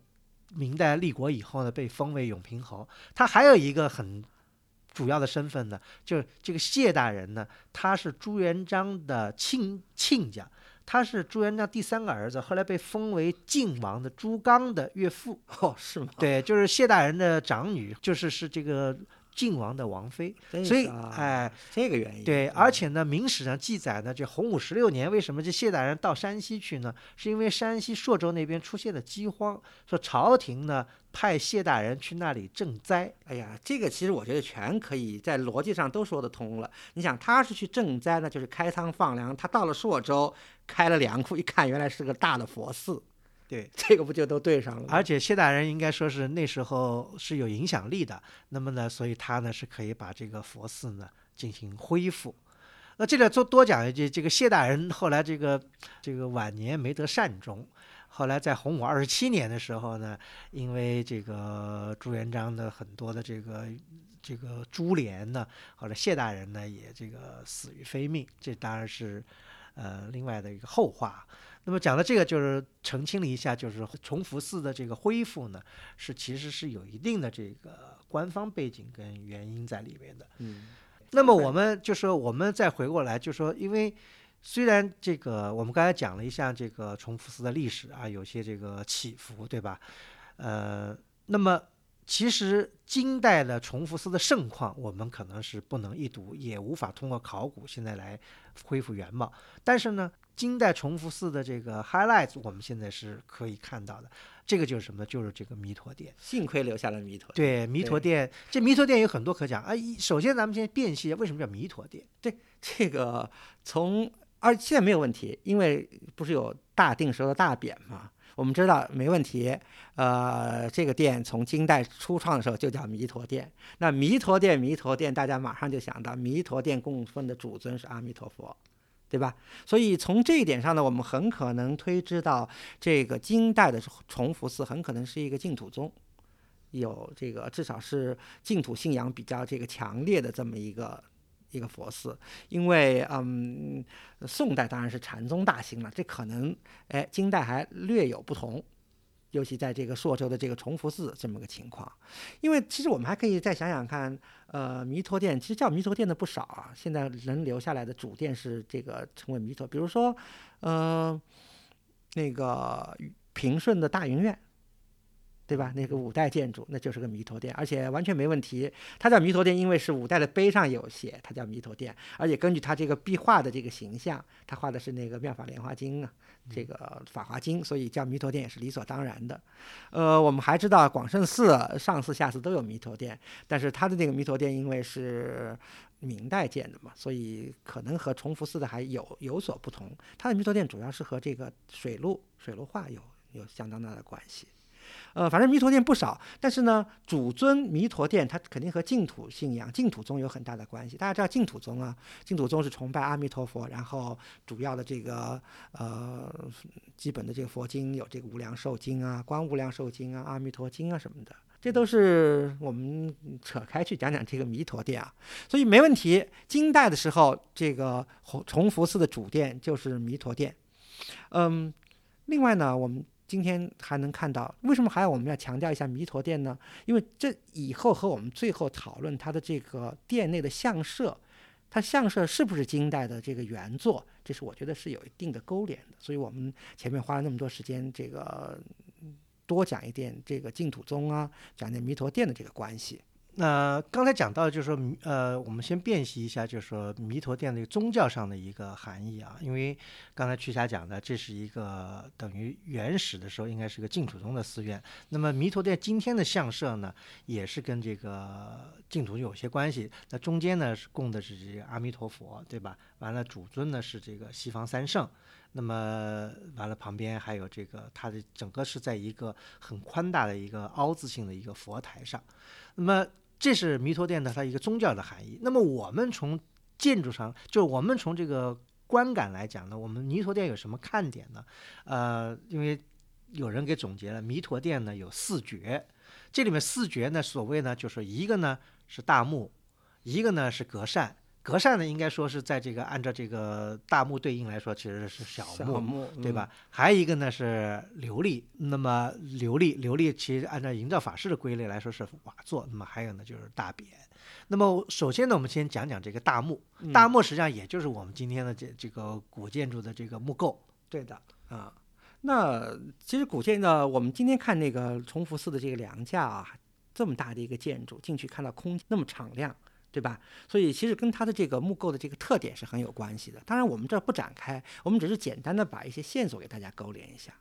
明代立国以后呢，被封为永平侯。他还有一个很主要的身份呢，就是这个谢大人呢，他是朱元璋的亲亲家。他是朱元璋第三个儿子，后来被封为靖王的朱刚的岳父。哦，是吗？对，就是谢大人的长女，就是是这个晋王的王妃，所以哎，这个原因对，嗯而且呢，明史上记载呢，这洪武十六年，为什么这谢大人到山西去呢？是因为山西朔州那边出现了饥荒，说朝廷呢派谢大人去那里赈灾。哎呀，这个其实我觉得全可以在逻辑上都说得通了。你想，他是去赈灾呢，就是开仓放粮，他到了朔州开了粮库，一看原来是个大的佛寺，对，<laughs> 这个不就都对上了？而且谢大人应该说是那时候是有影响力的，那么呢，所以他呢是可以把这个佛寺呢进行恢复。那这里多多讲一句，这个谢大人后来这个这个晚年没得善终，后来在洪武二十七年的时候呢，因为这个朱元璋的很多的这个这个株连呢，后来谢大人呢也这个死于非命，这当然是呃另外的一个后话。那么讲到这个，就是澄清了一下，就是崇福寺的这个恢复呢，是其实是有一定的这个官方背景跟原因在里面的。嗯，那么我们就说，我们再回过来，就说，因为虽然这个我们刚才讲了一下这个崇福寺的历史啊，有些这个起伏，对吧？呃，那么其实金代的崇福寺的盛况，我们可能是不能一睹，也无法通过考古现在来恢复原貌。但是呢，金代崇福寺的这个 highlights，我们现在是可以看到的。这个就是什么？就是这个弥陀殿。幸亏留下了弥陀。对，弥陀殿，这弥陀殿有很多可讲啊。一首先，咱们先辨析为什么叫弥陀殿。对这个从而现在没有问题，因为不是有大定时候的大匾嘛，我们知道没问题。呃，这个殿从金代初创的时候就叫弥陀殿。那弥陀殿，弥陀殿，大家马上就想到弥陀殿供奉的主尊是阿弥陀佛。对吧？所以从这一点上呢，我们很可能推知到，这个金代的崇福寺很可能是一个净土宗，有这个至少是净土信仰比较这个强烈的这么一个一个佛寺。因为嗯，宋代当然是禅宗大兴了，这可能哎，金代还略有不同。尤其在这个朔州的这个崇福寺这么个情况，因为其实我们还可以再想想看，呃，弥陀殿其实叫弥陀殿的不少啊，现在人留下来的主殿是这个称为弥陀，比如说，呃，那个平顺的大云院，对吧？那个五代建筑，那就是个弥陀殿，而且完全没问题。它叫弥陀殿，因为是五代的碑上有写，它叫弥陀殿，而且根据它这个壁画的这个形象，它画的是那个《妙法莲华经》啊，这个《法华经》，所以叫弥陀殿也是理所当然的。呃，我们还知道广胜寺上寺下寺都有弥陀殿，但是它的那个弥陀殿因为是明代建的嘛，所以可能和崇福寺的还有有所不同。它的弥陀殿主要是和这个水陆水陆画有有相当大的关系。呃，反正弥陀殿不少，但是呢，主尊弥陀殿它肯定和净土信仰、净土宗有很大的关系。大家知道净土宗啊，净土宗是崇拜阿弥陀佛，然后主要的这个呃基本的这个佛经有这个无量寿经啊、观无量寿经啊、阿弥陀经啊什么的，这都是我们扯开去讲讲这个弥陀殿啊，所以没问题。金代的时候，这个弘崇福寺的主殿就是弥陀殿。嗯，另外呢，我们今天还能看到，为什么还要我们要强调一下弥陀殿呢？因为这以后和我们最后讨论它的这个殿内的相设，它相设是不是金代的这个原作，这是我觉得是有一定的勾连的。所以我们前面花了那么多时间，这个多讲一点这个净土宗啊，讲点弥陀殿的这个关系。那刚才讲到，就是说，呃，我们先辨析一下，就是说弥陀殿的宗教上的一个含义啊。因为刚才曲霞讲的，这是一个等于原始的时候应该是个净土宗的寺院。那么弥陀殿今天的相设呢，也是跟这个净土有些关系。那中间呢是供的是这个阿弥陀佛，对吧？完了主尊呢是这个西方三圣。那么完了，旁边还有这个，它的整个是在一个很宽大的一个凹字形的一个佛台上。那么这是弥陀殿的它一个宗教的含义。那么我们从建筑上，就我们从这个观感来讲呢，我们弥陀殿有什么看点呢？呃，因为有人给总结了，弥陀殿呢有四绝，这里面四绝呢，所谓呢就是一个呢是大木，一个呢是隔扇。隔扇呢，应该说是在这个按照这个大木对应来说，其实是小木，木对吧？？还有一个呢是琉璃，那么琉璃琉璃其实按照营造法式的归类来说是瓦座，那么还有呢就是大匾。那么首先呢，我们先讲讲这个大木，嗯大木实际上也就是我们今天的这这个古建筑的这个木构。对的啊。那其实古建呢，我们今天看那个崇福寺的这个梁架啊，这么大的一个建筑进去，看到空那么敞亮，对吧？所以其实跟它的这个木构的这个特点是很有关系的。当然，我们这儿不展开，我们只是简单的把一些线索给大家勾连一下。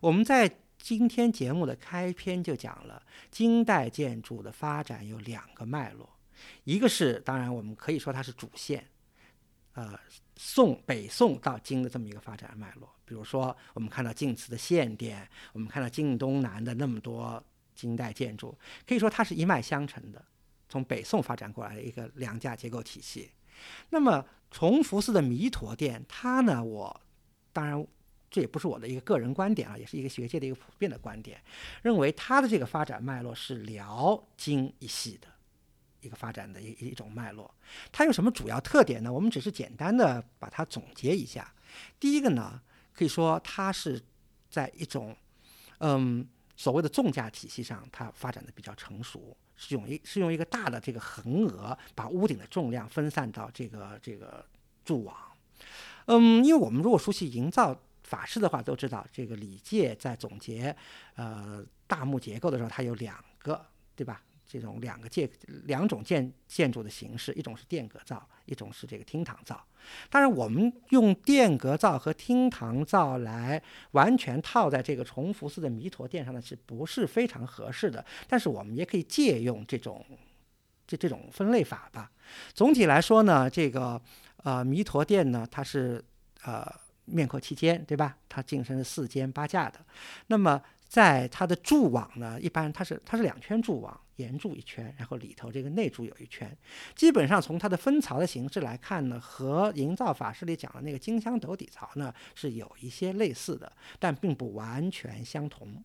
我们在今天节目的开篇就讲了，金代建筑的发展有两个脉络，一个是当然我们可以说它是主线，呃，宋北宋到金的这么一个发展脉络。比如说，我们看到晋祠的献殿，我们看到晋东南的那么多金代建筑，可以说它是一脉相承的，从北宋发展过来的一个梁架结构体系。那么崇福寺的弥陀殿，它呢，我当然这也不是我的一个个人观点啊，也是一个学界的一个普遍的观点，认为它的这个发展脉络是辽金一系的一个发展的一一种脉络。它有什么主要特点呢？我们只是简单的把它总结一下。第一个呢。可以说，它是在一种，嗯，所谓的纵架体系上，它发展的比较成熟，是用一是用一个大的这个横额，把屋顶的重量分散到这个这个柱网。嗯，因为我们如果熟悉营造法式的话，都知道这个礼戒在总结呃大木结构的时候，它有两个，对吧？这种两个建两种建建筑的形式，一种是殿阁造，一种是这个厅堂造。当然，我们用殿阁造和厅堂造来完全套在这个崇福寺的弥陀殿上呢，是不是非常合适的？但是我们也可以借用这种这这种分类法吧。总体来说呢，这个呃弥陀殿呢，它是呃面阔七间，对吧？它进深四间八架的。那么在它的柱网呢，一般它是它是两圈柱网。沿柱一圈，然后里头这个内柱有一圈，基本上从它的分槽的形式来看呢，和营造法式里讲的那个金镶斗底槽呢是有一些类似的，但并不完全相同。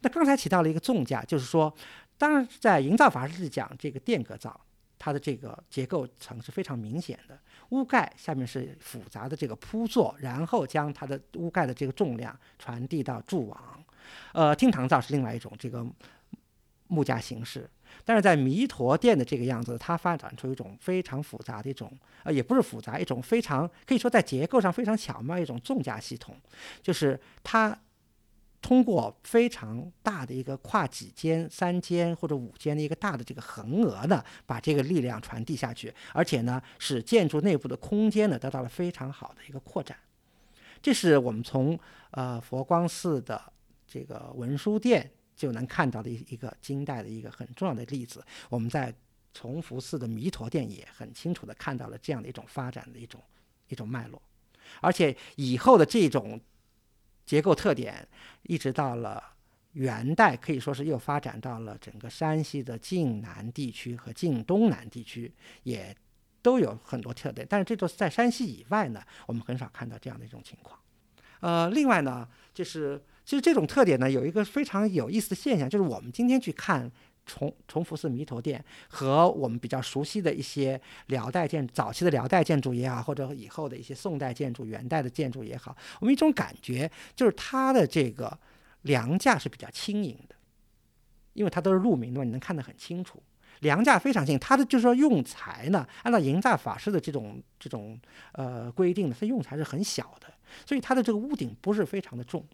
那刚才提到了一个纵架，就是说，当然在营造法式里讲这个殿阁造，它的这个结构层是非常明显的，屋盖下面是复杂的这个铺座，然后将它的屋盖的这个重量传递到柱网。呃，厅堂造是另外一种这个。木架形式，但是在弥陀殿的这个样子，它发展出一种非常复杂的一种，呃，也不是复杂，一种非常可以说在结构上非常巧妙一种纵架系统，就是它通过非常大的一个跨几间、三间或者五间的一个大的这个横额呢，把这个力量传递下去，而且呢，使建筑内部的空间呢得到了非常好的一个扩展。这是我们从呃佛光寺的这个文殊殿。就能看到的一一个金代的一个很重要的例子，我们在崇福寺的弥陀殿也很清楚的看到了这样的一种发展的一种一种脉络，而且以后的这种结构特点，一直到了元代，可以说是又发展到了整个山西的晋南地区和晋东南地区，也都有很多特点。但是这座在山西以外呢，我们很少看到这样的一种情况。呃，另外呢，就是。其实这种特点呢，有一个非常有意思的现象，就是我们今天去看崇崇福寺弥陀殿和我们比较熟悉的一些辽代建早期的辽代建筑也好，或者以后的一些宋代建筑、元代的建筑也好，我们一种感觉就是它的这个梁架是比较轻盈的，因为它都是鹿鸣的嘛，你能看得很清楚。梁架非常轻，它的就是说用材呢，按照营造法师的这种这种呃规定呢，它用材是很小的，所以它的这个屋顶不是非常的重。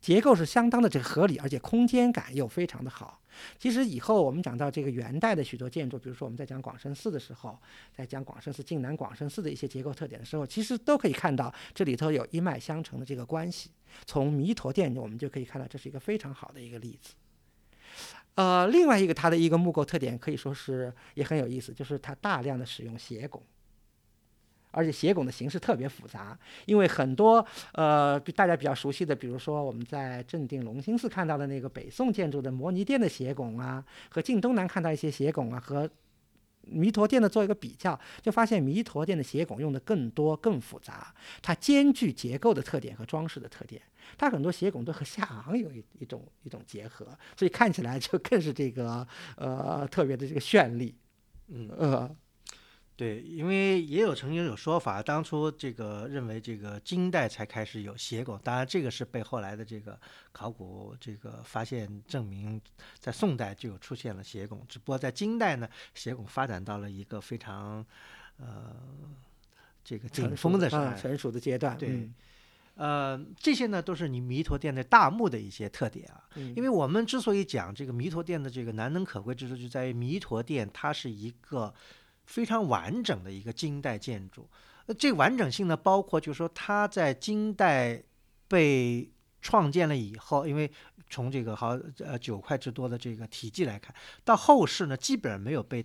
结构是相当的这个合理，而且空间感又非常的好。其实以后我们讲到这个元代的许多建筑，比如说我们在讲广深寺的时候，在讲广深寺、晋南广深寺的一些结构特点的时候，其实都可以看到这里头有一脉相承的这个关系。从弥陀殿我们就可以看到，这是一个非常好的一个例子。呃，另外一个它的一个木构特点可以说是也很有意思，就是它大量的使用斜拱。而且斜拱的形式特别复杂，因为很多呃大家比较熟悉的，比如说我们在正定隆兴寺看到的那个北宋建筑的摩尼殿的斜拱啊，和晋东南看到一些斜拱啊，和弥陀殿的做一个比较，就发现弥陀殿的斜拱用的更多、更复杂，它兼具结构的特点和装饰的特点，它很多斜拱都和下昂有一一种一种结合，所以看起来就更是这个呃特别的这个绚丽，嗯呃。对，因为也有曾经有说法，当初这个认为这个金代才开始有斜拱，当然这个是被后来的这个考古这个发现证明，在宋代就有出现了斜拱，只不过在金代呢，斜拱发展到了一个非常呃这个顶峰的成熟的阶段。对，呃，这些呢都是你弥陀殿的大墓的一些特点啊。嗯因为我们之所以讲这个弥陀殿的这个难能可贵之处，就在于弥陀殿它是一个非常完整的一个金代建筑。呃，这完整性呢，包括就是说它在金代被创建了以后，因为从这个好呃九块之多的这个体积来看，到后世呢基本上没有被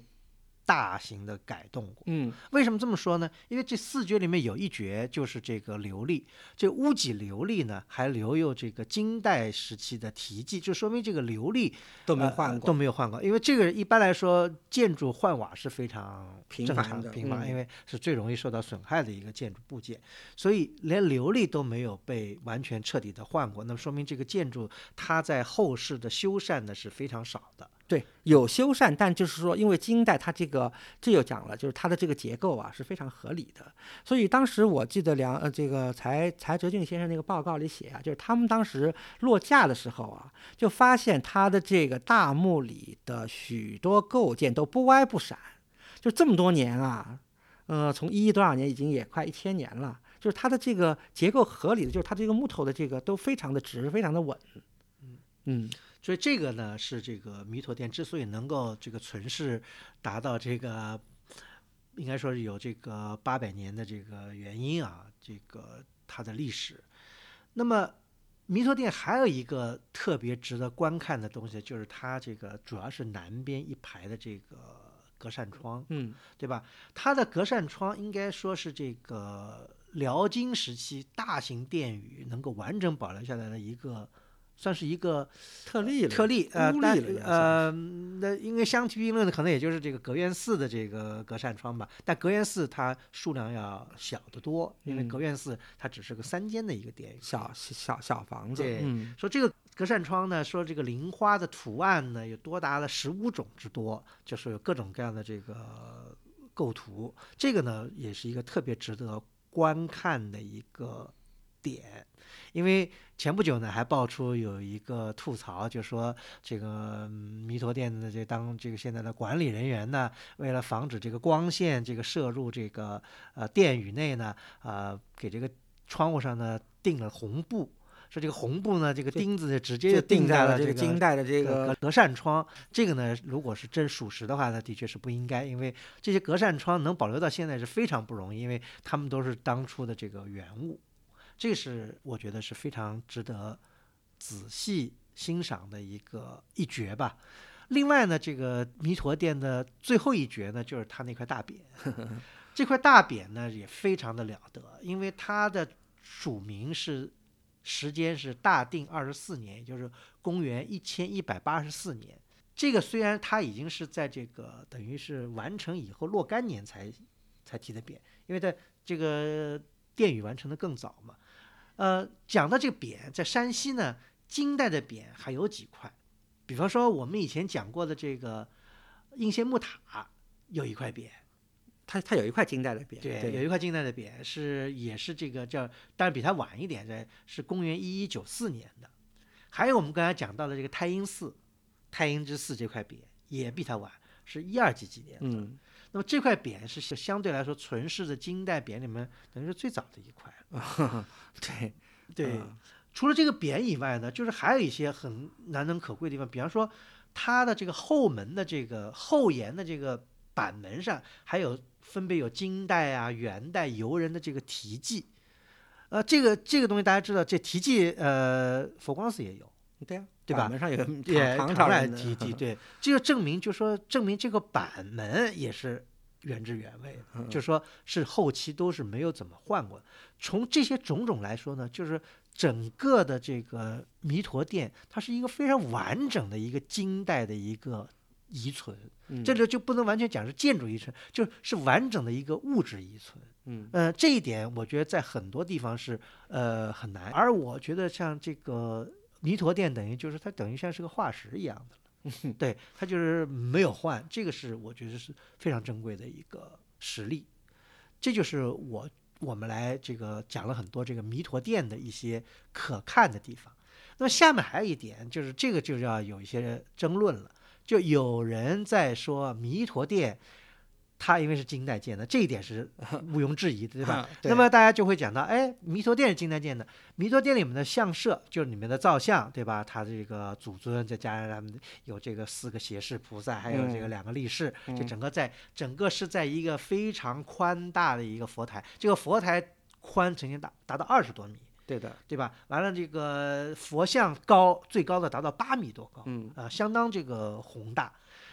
大型的改动过。嗯为什么这么说呢？因为这四绝里面有一绝就是这个琉璃，这屋脊琉璃呢还留有这个金代时期的题记，就说明这个琉璃呃都没换过，都没有换过。因为这个一般来说建筑换瓦是非常正频繁的因为是最容易受到损害的一个建筑部件，所以连琉璃都没有被完全彻底的换过，那么说明这个建筑它在后世的修缮呢是非常少的。对，有修缮，但就是说，因为金代它这个这又讲了，就是它的这个结构啊是非常合理的，所以当时我记得梁呃这个柴柴哲俊先生那个报告里写啊，就是他们当时落架的时候啊，就发现它的这个大墓里的许多构件都不歪不闪，就这么多年啊，呃，从一多少年已经也快一千年了，就是它的这个结构合理的，就是它这个木头的这个都非常的直，非常的稳，嗯。所以这个呢是这个弥陀殿之所以能够这个存世达到这个，应该说是有这个八百年的这个原因啊，这个它的历史。那么弥陀殿还有一个特别值得观看的东西，就是它这个主要是南边一排的这个隔扇窗，嗯对吧？它的隔扇窗应该说是这个辽金时期大型殿宇能够完整保留下来的一个，算是一个特例了，特例，呃，孤但呃，那因为相提并论的可能也就是这个隔院寺的这个隔扇窗吧，但隔院寺它数量要小得多，因为嗯隔院寺它只是个三间的一个殿宇。小小小房子，对嗯说这个隔扇窗呢，说这个菱花的图案呢有多达了十五种之多，就是有各种各样的这个构图，这个呢也是一个特别值得观看的一个点。因为前不久呢，还爆出有一个吐槽，就说这个嗯弥陀殿的这当这个现在的管理人员呢，为了防止这个光线这个射入这个呃殿宇内呢，呃，给这个窗户上呢钉了红布，说这个红布呢，这个钉子直接就钉在了这这个金代的这个隔隔扇窗，这个呢，如果是真属实的话呢，的确是不应该，因为这些隔扇窗能保留到现在是非常不容易，因为他们都是当初的这个原物，这是我觉得是非常值得仔细欣赏的一个一绝吧。另外呢，这个弥陀殿的最后一绝呢，就是它那块大匾。<laughs> 这块大匾呢也非常的了得，因为它的署名是时间是大定二十四年，也就是公元一千一百八十四年。这个虽然它已经是在这个等于是完成以后若干年才才提的匾，因为在这个殿宇完成的更早嘛。呃，讲到这个匾，在山西呢，金代的匾还有几块，比方说我们以前讲过的这个应县木塔有一块匾，它它有一块金代的匾，对，有一块金代的匾是也是这个叫，但是比它晚一点，在是公元一一九四年的。还有我们刚才讲到的这个太阴寺，太阴之寺这块匾也比它晚，是一二几几年的。嗯，那么这块匾是相对来说存世的金代匾里面等于是最早的一块。<laughs> 对对，嗯除了这个匾以外呢，就是还有一些很难能可贵的地方，比方说它的这个后门的这个后檐的这个板门上，还有分别有金代啊、元代游人的这个题记。呃，这个这个东西大家知道，这题记呃佛光寺也有，对呀，对吧板门上有个也唐朝人的题记，<laughs> 对，这个证明就说证明这个板门也是原汁原味就说是后期都是没有怎么换过的。从这些种种来说呢，就是整个的这个弥陀殿，它是一个非常完整的一个金代的一个遗存。嗯这里就不能完全讲是建筑遗存，就是完整的一个物质遗存。嗯呃，这一点我觉得在很多地方是呃很难，而我觉得像这个弥陀殿，等于就是它等于像是个化石一样的了，对，它就是没有换，这个是我觉得是非常珍贵的一个实例。这就是我我们来这个讲了很多这个弥陀殿的一些可看的地方。那么下面还有一点，就是这个就要有一些争论了，就有人在说弥陀殿它因为是金代建的，这一点是 <laughs> 毋庸置疑的，对吧？对那么大家就会讲到，哎，弥陀殿是金代建的，弥陀殿里面的像舍就是里面的造像，对吧？它这个祖尊再加上咱们有这个四个胁侍菩萨，还有这个嗯两个力士，就嗯整个在整个是在一个非常宽大的一个佛台，这个佛台宽曾经达达到二十多米，对的，对吧？完了，这个佛像高最高的达到八米多高，嗯啊，相当这个宏大。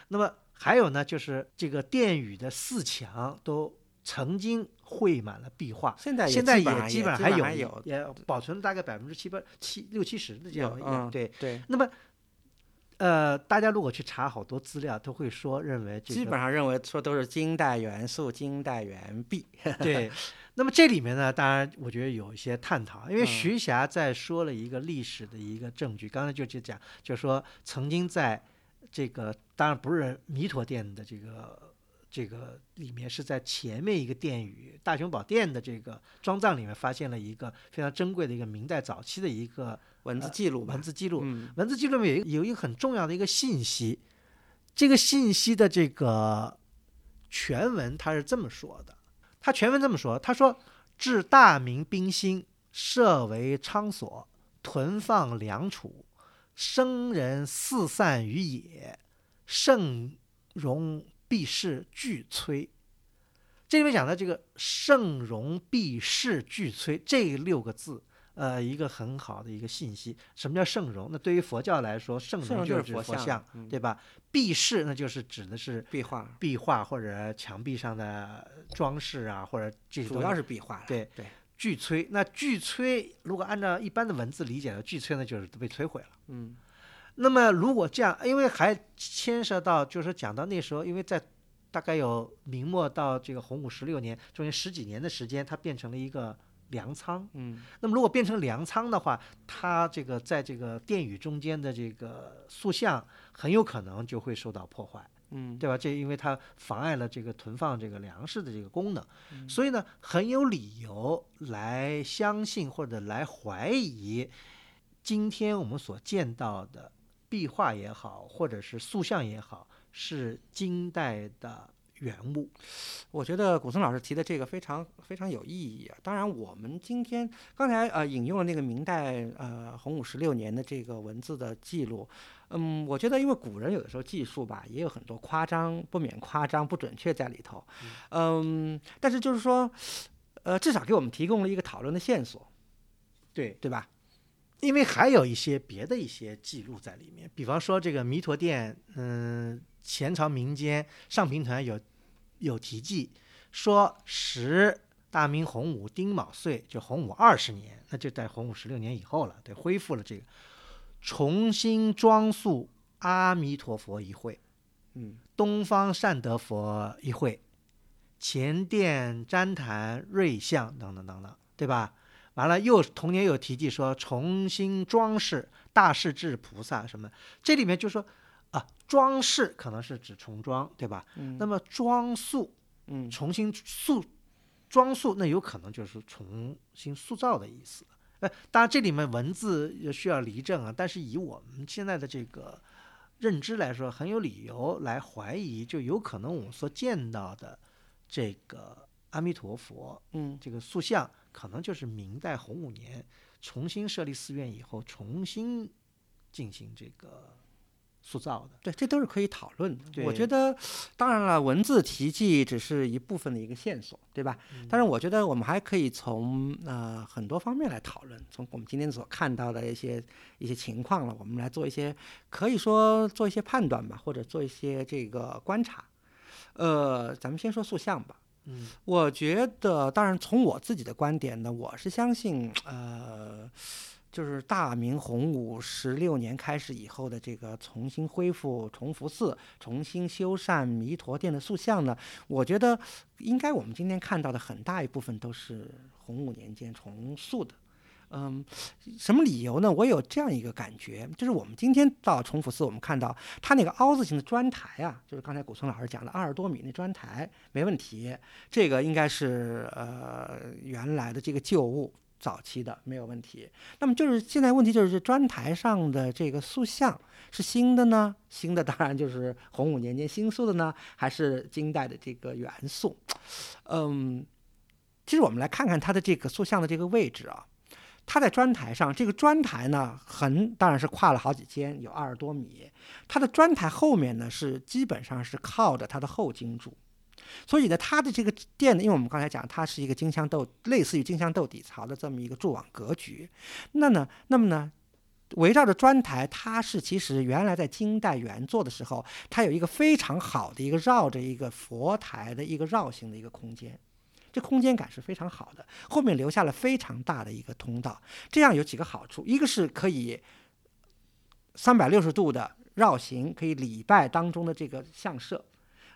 那么还有呢，就是这个殿宇的四墙都曾经绘满了壁画，现在也现在基本上也基基本上还有也保存了大概百分之七八七六七十的这样嗯对。对，那么呃，大家如果去查好多资料，都会说认为这个基本上认为说都是金代元素、金代元壁。<laughs> 对，那么这里面呢，当然我觉得有一些探讨，因为嗯徐霞在说了一个历史的一个证据，刚才就去讲，就说曾经在这个当然不是弥陀殿的这个这个里面，是在前面一个殿宇大雄宝殿的这个庄藏里面发现了一个非常珍贵的一个明代早期的一个文字记录吧，文字记录，嗯。文字记录里面有一有一个很重要的一个信息，这个信息的这个全文他是这么说的，他全文这么说，他说：“至大明冰心，设为昌所，屯放粮储，生人四散于野，圣容避世俱摧。”这里面讲的这个“圣容避世俱摧”这六个字，呃，一个很好的一个信息。什么叫圣容？那对于佛教来说，圣圣容容就就是佛像佛像，嗯对吧？壁饰那就是指的是壁画，壁画或者墙壁上的装饰啊，或者这些主要是壁画了。对对，巨摧。那巨摧如果按照一般的文字理解的，巨摧呢就是被摧毁了。嗯那么如果这样，因为还牵涉到，就是讲到那时候，因为在大概有明末到这个洪武十六年，中间十几年的时间，它变成了一个粮仓。嗯那么如果变成粮仓的话，它这个在这个殿宇中间的这个塑像很有可能就会受到破坏，嗯，对吧？这因为它妨碍了这个囤放这个粮食的这个功能，嗯所以呢，很有理由来相信或者来怀疑，今天我们所见到的壁画也好，或者是塑像也好，是金代的原物。我觉得古森老师提的这个非常非常有意义啊。当然，我们今天刚才呃引用了那个明代呃洪武十六年的这个文字的记录，嗯，我觉得因为古人有的时候记述吧，也有很多夸张、不免夸张、不准确在里头，嗯，但是就是说，呃，至少给我们提供了一个讨论的线索，对，对吧？因为还有一些别的一些记录在里面，比方说这个弥陀殿，嗯，前朝民间上平团有有题记说，时大明洪武丁卯岁，就洪武二十年，那就在洪武十六年以后了，对，恢复了这个重新装塑阿弥陀佛一会，嗯东方善德佛一会，前殿旃檀瑞像等等等等，对吧？完了又同年有提及说重新装饰大势至菩萨什么，这里面就说啊，装饰可能是指重装，对吧？嗯那么装塑嗯重新塑装塑，那有可能就是重新塑造的意思。呃，当然这里面文字也需要离证啊，但是以我们现在的这个认知来说，很有理由来怀疑，就有可能我们所见到的这个阿弥陀佛嗯。这个塑像，可能就是明代洪武年重新设立寺院以后重新进行这个塑造的。对，这都是可以讨论的。我觉得，当然了，文字题记只是一部分的一个线索，对吧？但是我觉得我们还可以从呃很多方面来讨论，从我们今天所看到的一些一些情况了，我们来做一些可以说做一些判断吧，或者做一些这个观察。呃，咱们先说塑像吧。嗯我觉得，当然从我自己的观点呢，我是相信，呃，就是大明洪武十六年开始以后的这个重新恢复崇福寺、重新修缮弥陀殿的塑像呢，我觉得应该我们今天看到的很大一部分都是洪武年间重塑的。嗯，什么理由呢？我有这样一个感觉，就是我们今天到崇福寺，我们看到它那个凹字形的砖台啊，就是刚才古村老师讲的二十多米那砖台，没问题，这个应该是呃原来的这个旧物，早期的，没有问题。那么就是现在问题就是砖台上的这个塑像是新的呢？新的当然就是洪武年间新塑的呢，还是金代的这个元素？嗯，其实我们来看看它的这个塑像的这个位置啊。它在砖台上，这个砖台呢横当然是跨了好几间，有二十多米。它的砖台后面呢是基本上是靠着它的后金柱，所以呢，它的这个殿呢，因为我们刚才讲它是一个金镶斗，类似于金镶斗底槽的这么一个柱网格局。那呢，那么呢，围绕着砖台，它是其实原来在金代原作的时候，它有一个非常好的一个绕着一个佛台的一个绕行的一个空间。这空间感是非常好的，后面留下了非常大的一个通道，这样有几个好处：一个是可以三百六十度的绕行，可以礼拜当中的这个相射；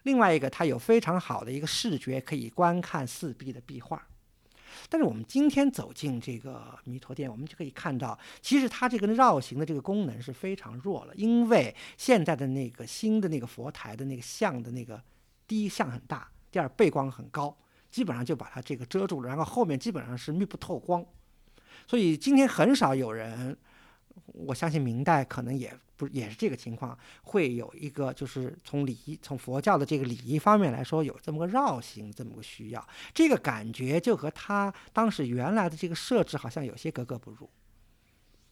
另外一个，它有非常好的一个视觉，可以观看四壁的壁画。但是我们今天走进这个弥陀殿，我们就可以看到，其实它这个绕行的这个功能是非常弱了，因为现在的那个新的那个佛台的那个像的那个第一像很大，第二背光很高。基本上就把它这个遮住了，然后后面基本上是密不透光，所以今天很少有人，我相信明代可能也不也是这个情况，会有一个就是从礼仪从佛教的这个礼仪方面来说，有这么个绕行这么个需要，这个感觉就和他当时原来的这个设置好像有些格格不入，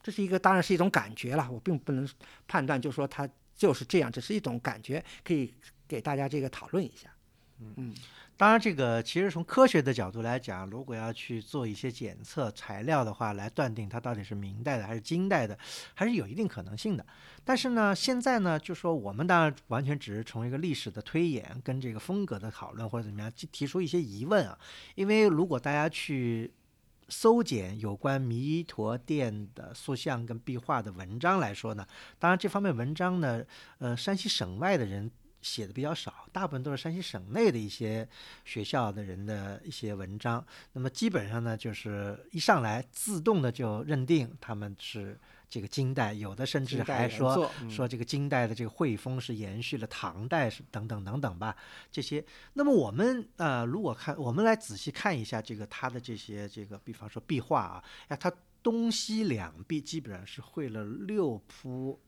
这是一个当然是一种感觉了，我并不能判断就说他就是这样，只是一种感觉，可以给大家这个讨论一下，嗯。当然，这个其实从科学的角度来讲，如果要去做一些检测材料的话，来断定它到底是明代的还是金代的，还是有一定可能性的。但是呢，现在呢，就说我们当然完全只是从一个历史的推演跟这个风格的讨论或者怎么样，提出一些疑问啊。因为如果大家去搜检有关弥陀殿的塑像跟壁画的文章来说呢，当然这方面文章呢，呃，山西省外的人。写的比较少，大部分都是山西省内的一些学校的人的一些文章。那么基本上呢，就是一上来自动的就认定他们是这个金代，有的甚至还说说这个金代的这个绘风是延续了唐代是等等等等吧。这些，那么我们呃，如果看我们来仔细看一下这个他的这些这个，比方说壁画啊，哎，它东西两壁基本上是绘了六幅。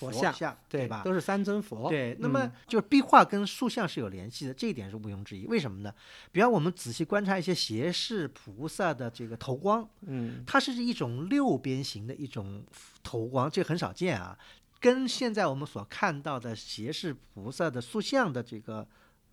佛像对吧？都是三尊佛。对，那么就是壁画跟塑像是有联系的，这一点是毋庸置疑。为什么呢？比方我们仔细观察一些胁侍菩萨的这个头光，嗯，它是一种六边形的一种头光，这很少见啊。跟现在我们所看到的胁侍菩萨的塑像的这个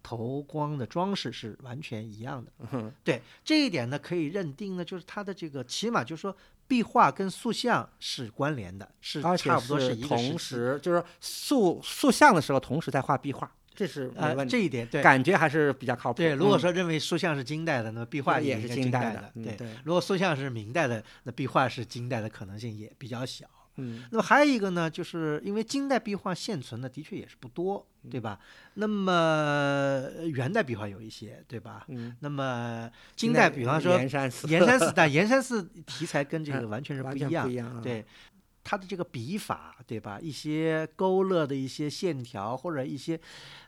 头光的装饰是完全一样的。对，这一点呢，可以认定呢，就是它的这个起码就是说。壁画跟塑像是关联的，是差不多是一个同时，就是塑塑像的时候，同时在画壁画，这是呃这一点对感觉还是比较靠谱。对，如果说认为塑像是金代的，那么壁画也是金代的。对，如果塑像是明代的，那壁画是金代的可能性也比较小。嗯，那么还有一个呢，就是因为金代壁画现存的的确也是不多，对吧？那么元代壁画有一些，对吧？嗯，那么金代，比方说盐山寺，岩山寺，但 <laughs> 岩山寺题材跟这个完全是不一样，对，它的这个笔法，对吧？一些勾勒的一些线条或者一些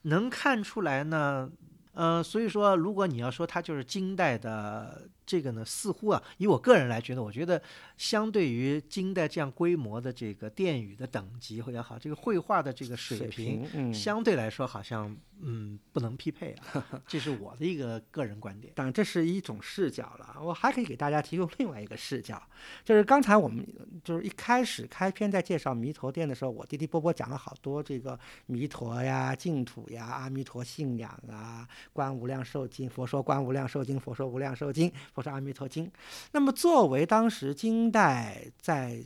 能看出来呢，呃，所以说如果你要说它就是金代的。这个呢，似乎啊，以我个人来觉得，我觉得相对于金代这样规模的这个殿宇的等级或者好，这个绘画的这个水平，相对来说好像嗯不能匹配啊。<laughs> 这是我的一个个人观点。当然，这是一种视角了。我还可以给大家提供另外一个视角，就是刚才我们就是一开始开篇在介绍弥陀殿的时候，我滴滴波波讲了好多这个弥陀呀、净土呀、阿弥陀信仰啊、观无量寿经，佛说观无量寿经，佛说无量寿经。佛说《阿弥陀经》，那么作为当时金代在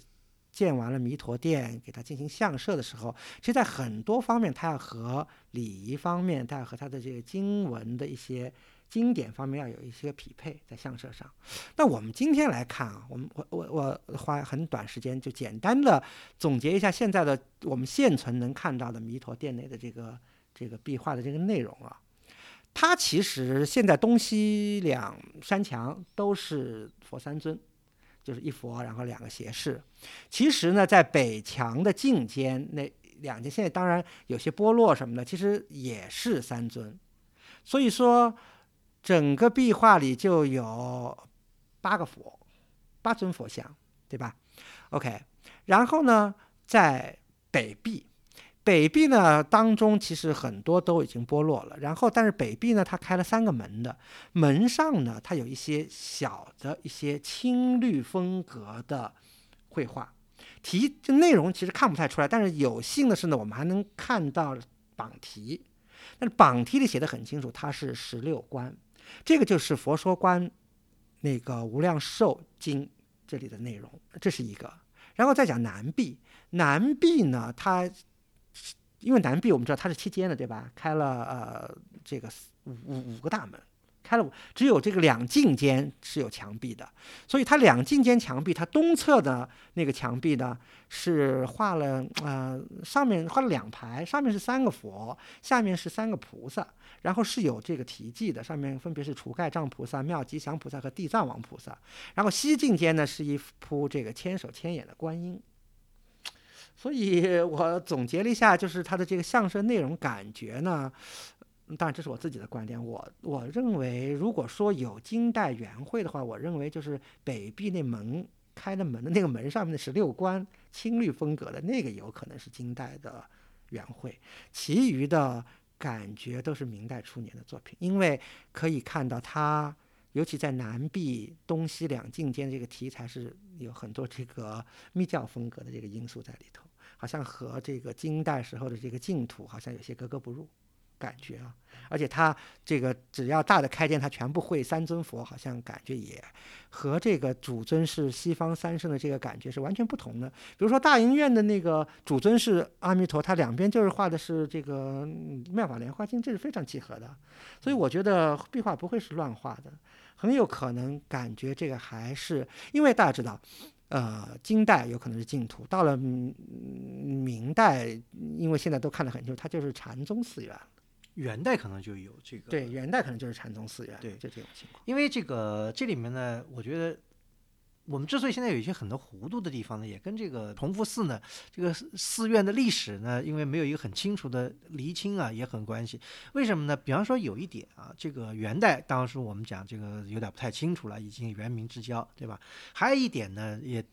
建完了弥陀殿，给它进行相设的时候，其实，在很多方面，它要和礼仪方面，它要和它的这个经文的一些经典方面要有一些匹配，在相设上。那我们今天来看啊，我们我我我花很短时间就简单的总结一下现在的我们现存能看到的弥陀殿内的这个这个壁画的这个内容啊。它其实现在东西两山墙都是佛三尊，就是一佛，然后两个胁侍。其实呢，在北墙的近间那两间，现在当然有些剥落什么的，其实也是三尊。所以说，整个壁画里就有八个佛，八尊佛像，对吧？OK，然后呢，在北壁，北壁呢当中其实很多都已经剥落了，然后但是北壁呢它开了三个门的，门上呢它有一些小的一些青绿风格的绘画。题就内容其实看不太出来，但是有幸的是呢，我们还能看到榜题。但是榜题里写的很清楚，它是十六观，这个就是《佛说观》那个《无量寿经》这里的内容，这是一个。然后再讲南壁，南壁呢，它因为南壁我们知道它是七间的，对吧？开了呃这个五五五个大门。开了五，只有这个两进间是有墙壁的，所以它两进间墙壁，它东侧的那个墙壁呢是画了，呃，上面画了两排，上面是三个佛，下面是三个菩萨，然后是有这个题记的，上面分别是除盖障菩萨、妙吉祥菩萨和地藏王菩萨，然后西进间呢是一幅这个千手千眼的观音，所以我总结了一下，就是他的这个相声内容感觉呢。当然，这是我自己的观点。我我认为，如果说有金代元会的话，我认为就是北壁那门开的门的那个门上面的十六关青绿风格的那个，有可能是金代的元会。其余的感觉都是明代初年的作品，因为可以看到它，尤其在南壁东西两境间这个题材是有很多这个密教风格的这个因素在里头，好像和这个金代时候的这个净土好像有些格格不入。感觉啊，而且他这个只要大的开间，他全部会三尊佛，好像感觉也和这个主尊是西方三圣的这个感觉是完全不同的。比如说大银院的那个主尊是阿弥陀，他两边就是画的是这个妙法莲花经，这是非常契合的。所以我觉得壁画不会是乱画的，很有可能感觉这个还是因为大家知道，呃，金代有可能是净土，到了明代，因为现在都看得很清楚，它就是禅宗寺院。元代可能就有这个，对，元代可能就是禅宗寺院，对，就这种情况。因为这个这里面呢，我觉得我们之所以现在有一些很多糊涂的地方呢，也跟这个同福寺呢这个寺院的历史呢，因为没有一个很清楚的厘清啊，也很关系。为什么呢？比方说有一点啊，这个元代当时我们讲这个有点不太清楚了，已经元明之交，对吧？还有一点呢，也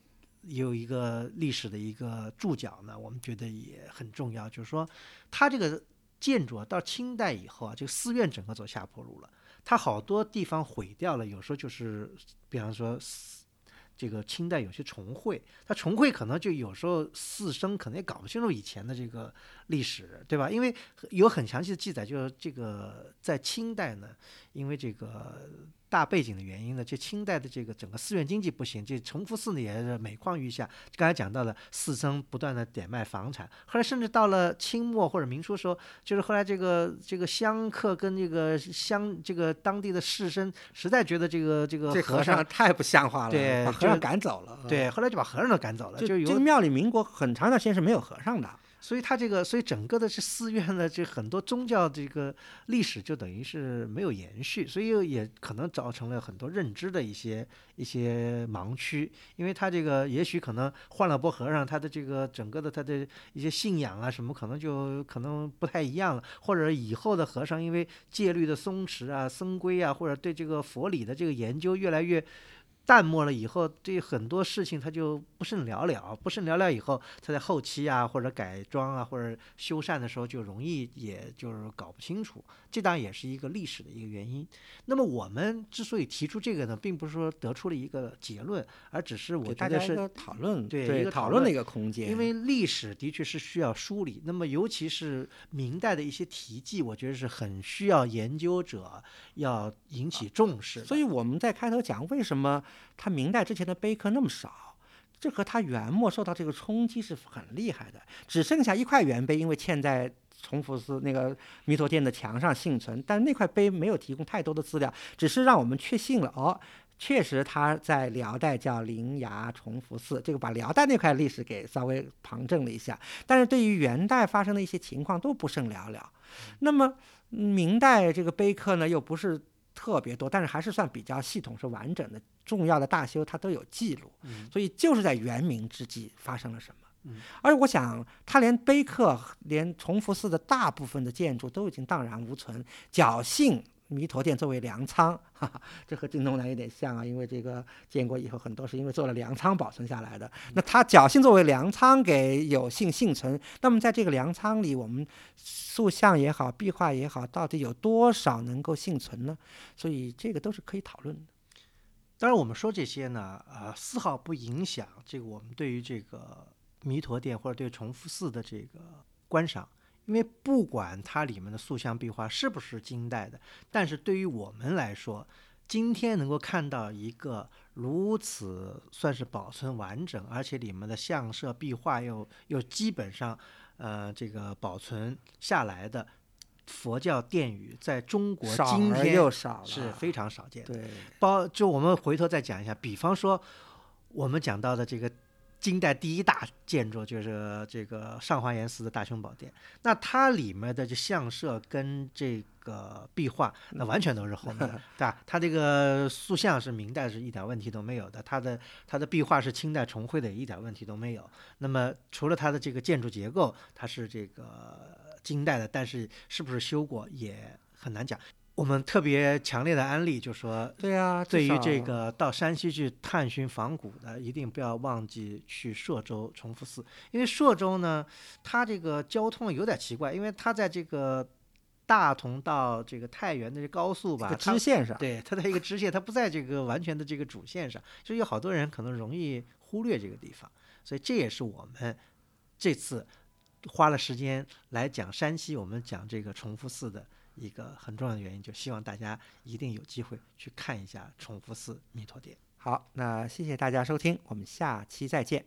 有一个历史的一个注脚呢，我们觉得也很重要，就是说它这个。建筑啊，到清代以后啊，这个寺院整个走下坡路了，它好多地方毁掉了，有时候就是，比方说。这个清代有些重绘，它重绘可能就有时候四生可能也搞不清楚以前的这个历史，对吧？因为有很详细的记载，就是这个在清代呢，因为这个大背景的原因呢，就清代的这个整个寺院经济不行，这崇福寺呢也是每况愈下。刚才讲到了寺僧不断的点卖房产，后来甚至到了清末或者明初时候，就是后来这个这个香客跟这个香这个当地的士绅实在觉得这个这个和尚太不像话了，对。把和尚赶走了，对，后来就把和尚都赶走了。就这个庙里，民国很长一段时间是没有和尚的，所以他这个，所以整个的这寺院的这很多宗教这个历史就等于是没有延续，所以也可能造成了很多认知的一些一些盲区。因为他这个也许可能换了波和尚，他的这个整个的他的一些信仰啊什么，可能就可能不太一样了。或者以后的和尚因为戒律的松弛啊、僧规啊，或者对这个佛理的这个研究越来越。淡漠了以后，对很多事情他就不甚了了，不甚了了以后，他在后期啊或者改装啊或者修缮的时候就容易也就是搞不清楚，这当然也是一个历史的一个原因。那么我们之所以提出这个呢，并不是说得出了一个结论，而只是我觉得是讨论，对一个讨论的一个空间。因为历史的确是需要梳理，那么尤其是明代的一些题记，我觉得是很需要研究者要引起重视。所以我们在开头讲为什么。他明代之前的碑刻那么少，这和他元末受到这个冲击是很厉害的。只剩下一块原碑，因为嵌在崇福寺那个弥陀殿的墙上幸存，但那块碑没有提供太多的资料，只是让我们确信了哦，确实他在辽代叫灵崖崇福寺，这个把辽代那块历史给稍微旁证了一下。但是对于元代发生的一些情况都不甚了了。那么明代这个碑刻呢，又不是。特别多，但是还是算比较系统，是完整的。重要的大修它都有记录，所以就是在元明之际发生了什么。而我想，他连碑刻，连崇福寺的大部分的建筑都已经荡然无存，侥幸弥陀殿作为粮仓，哈哈，这和晋东南有点像啊，因为这个建国以后很多是因为做了粮仓保存下来的。那他侥幸作为粮仓给有幸幸存，那么在这个粮仓里，我们塑像也好，壁画也好，到底有多少能够幸存呢？所以这个都是可以讨论的。当然，我们说这些呢，呃，丝毫不影响这个我们对于这个弥陀殿或者对崇福寺的这个观赏。因为不管它里面的塑像壁画是不是金代的，但是对于我们来说，今天能够看到一个如此算是保存完整，而且里面的像设壁画又又基本上呃这个保存下来的佛教殿宇，在中国今天又少是非常少见的。对，包就我们回头再讲一下，比方说我们讲到的这个。金代第一大建筑就是这个上华严寺的大雄宝殿，那它里面的这像设跟这个壁画，那完全都是后面的，对吧？它这个塑像是明代是一点问题都没有的，它的它的壁画是清代重绘的，一点问题都没有。那么除了它的这个建筑结构，它是这个金代的，但是是不是修过也很难讲。我们特别强烈的安利，就说，对呀，对于这个到山西去探寻仿古的，一定不要忘记去朔州崇福寺，因为朔州呢，它这个交通有点奇怪，因为它在这个大同到这个太原的高速吧，支线上，对，它在一个支线，它不在这个完全的这个主线上，所以有好多人可能容易忽略这个地方，所以这也是我们这次花了时间来讲山西，我们讲这个崇福寺的。一个很重要的原因，就希望大家一定有机会去看一下崇福寺弥陀殿。好，那谢谢大家收听，我们下期再见。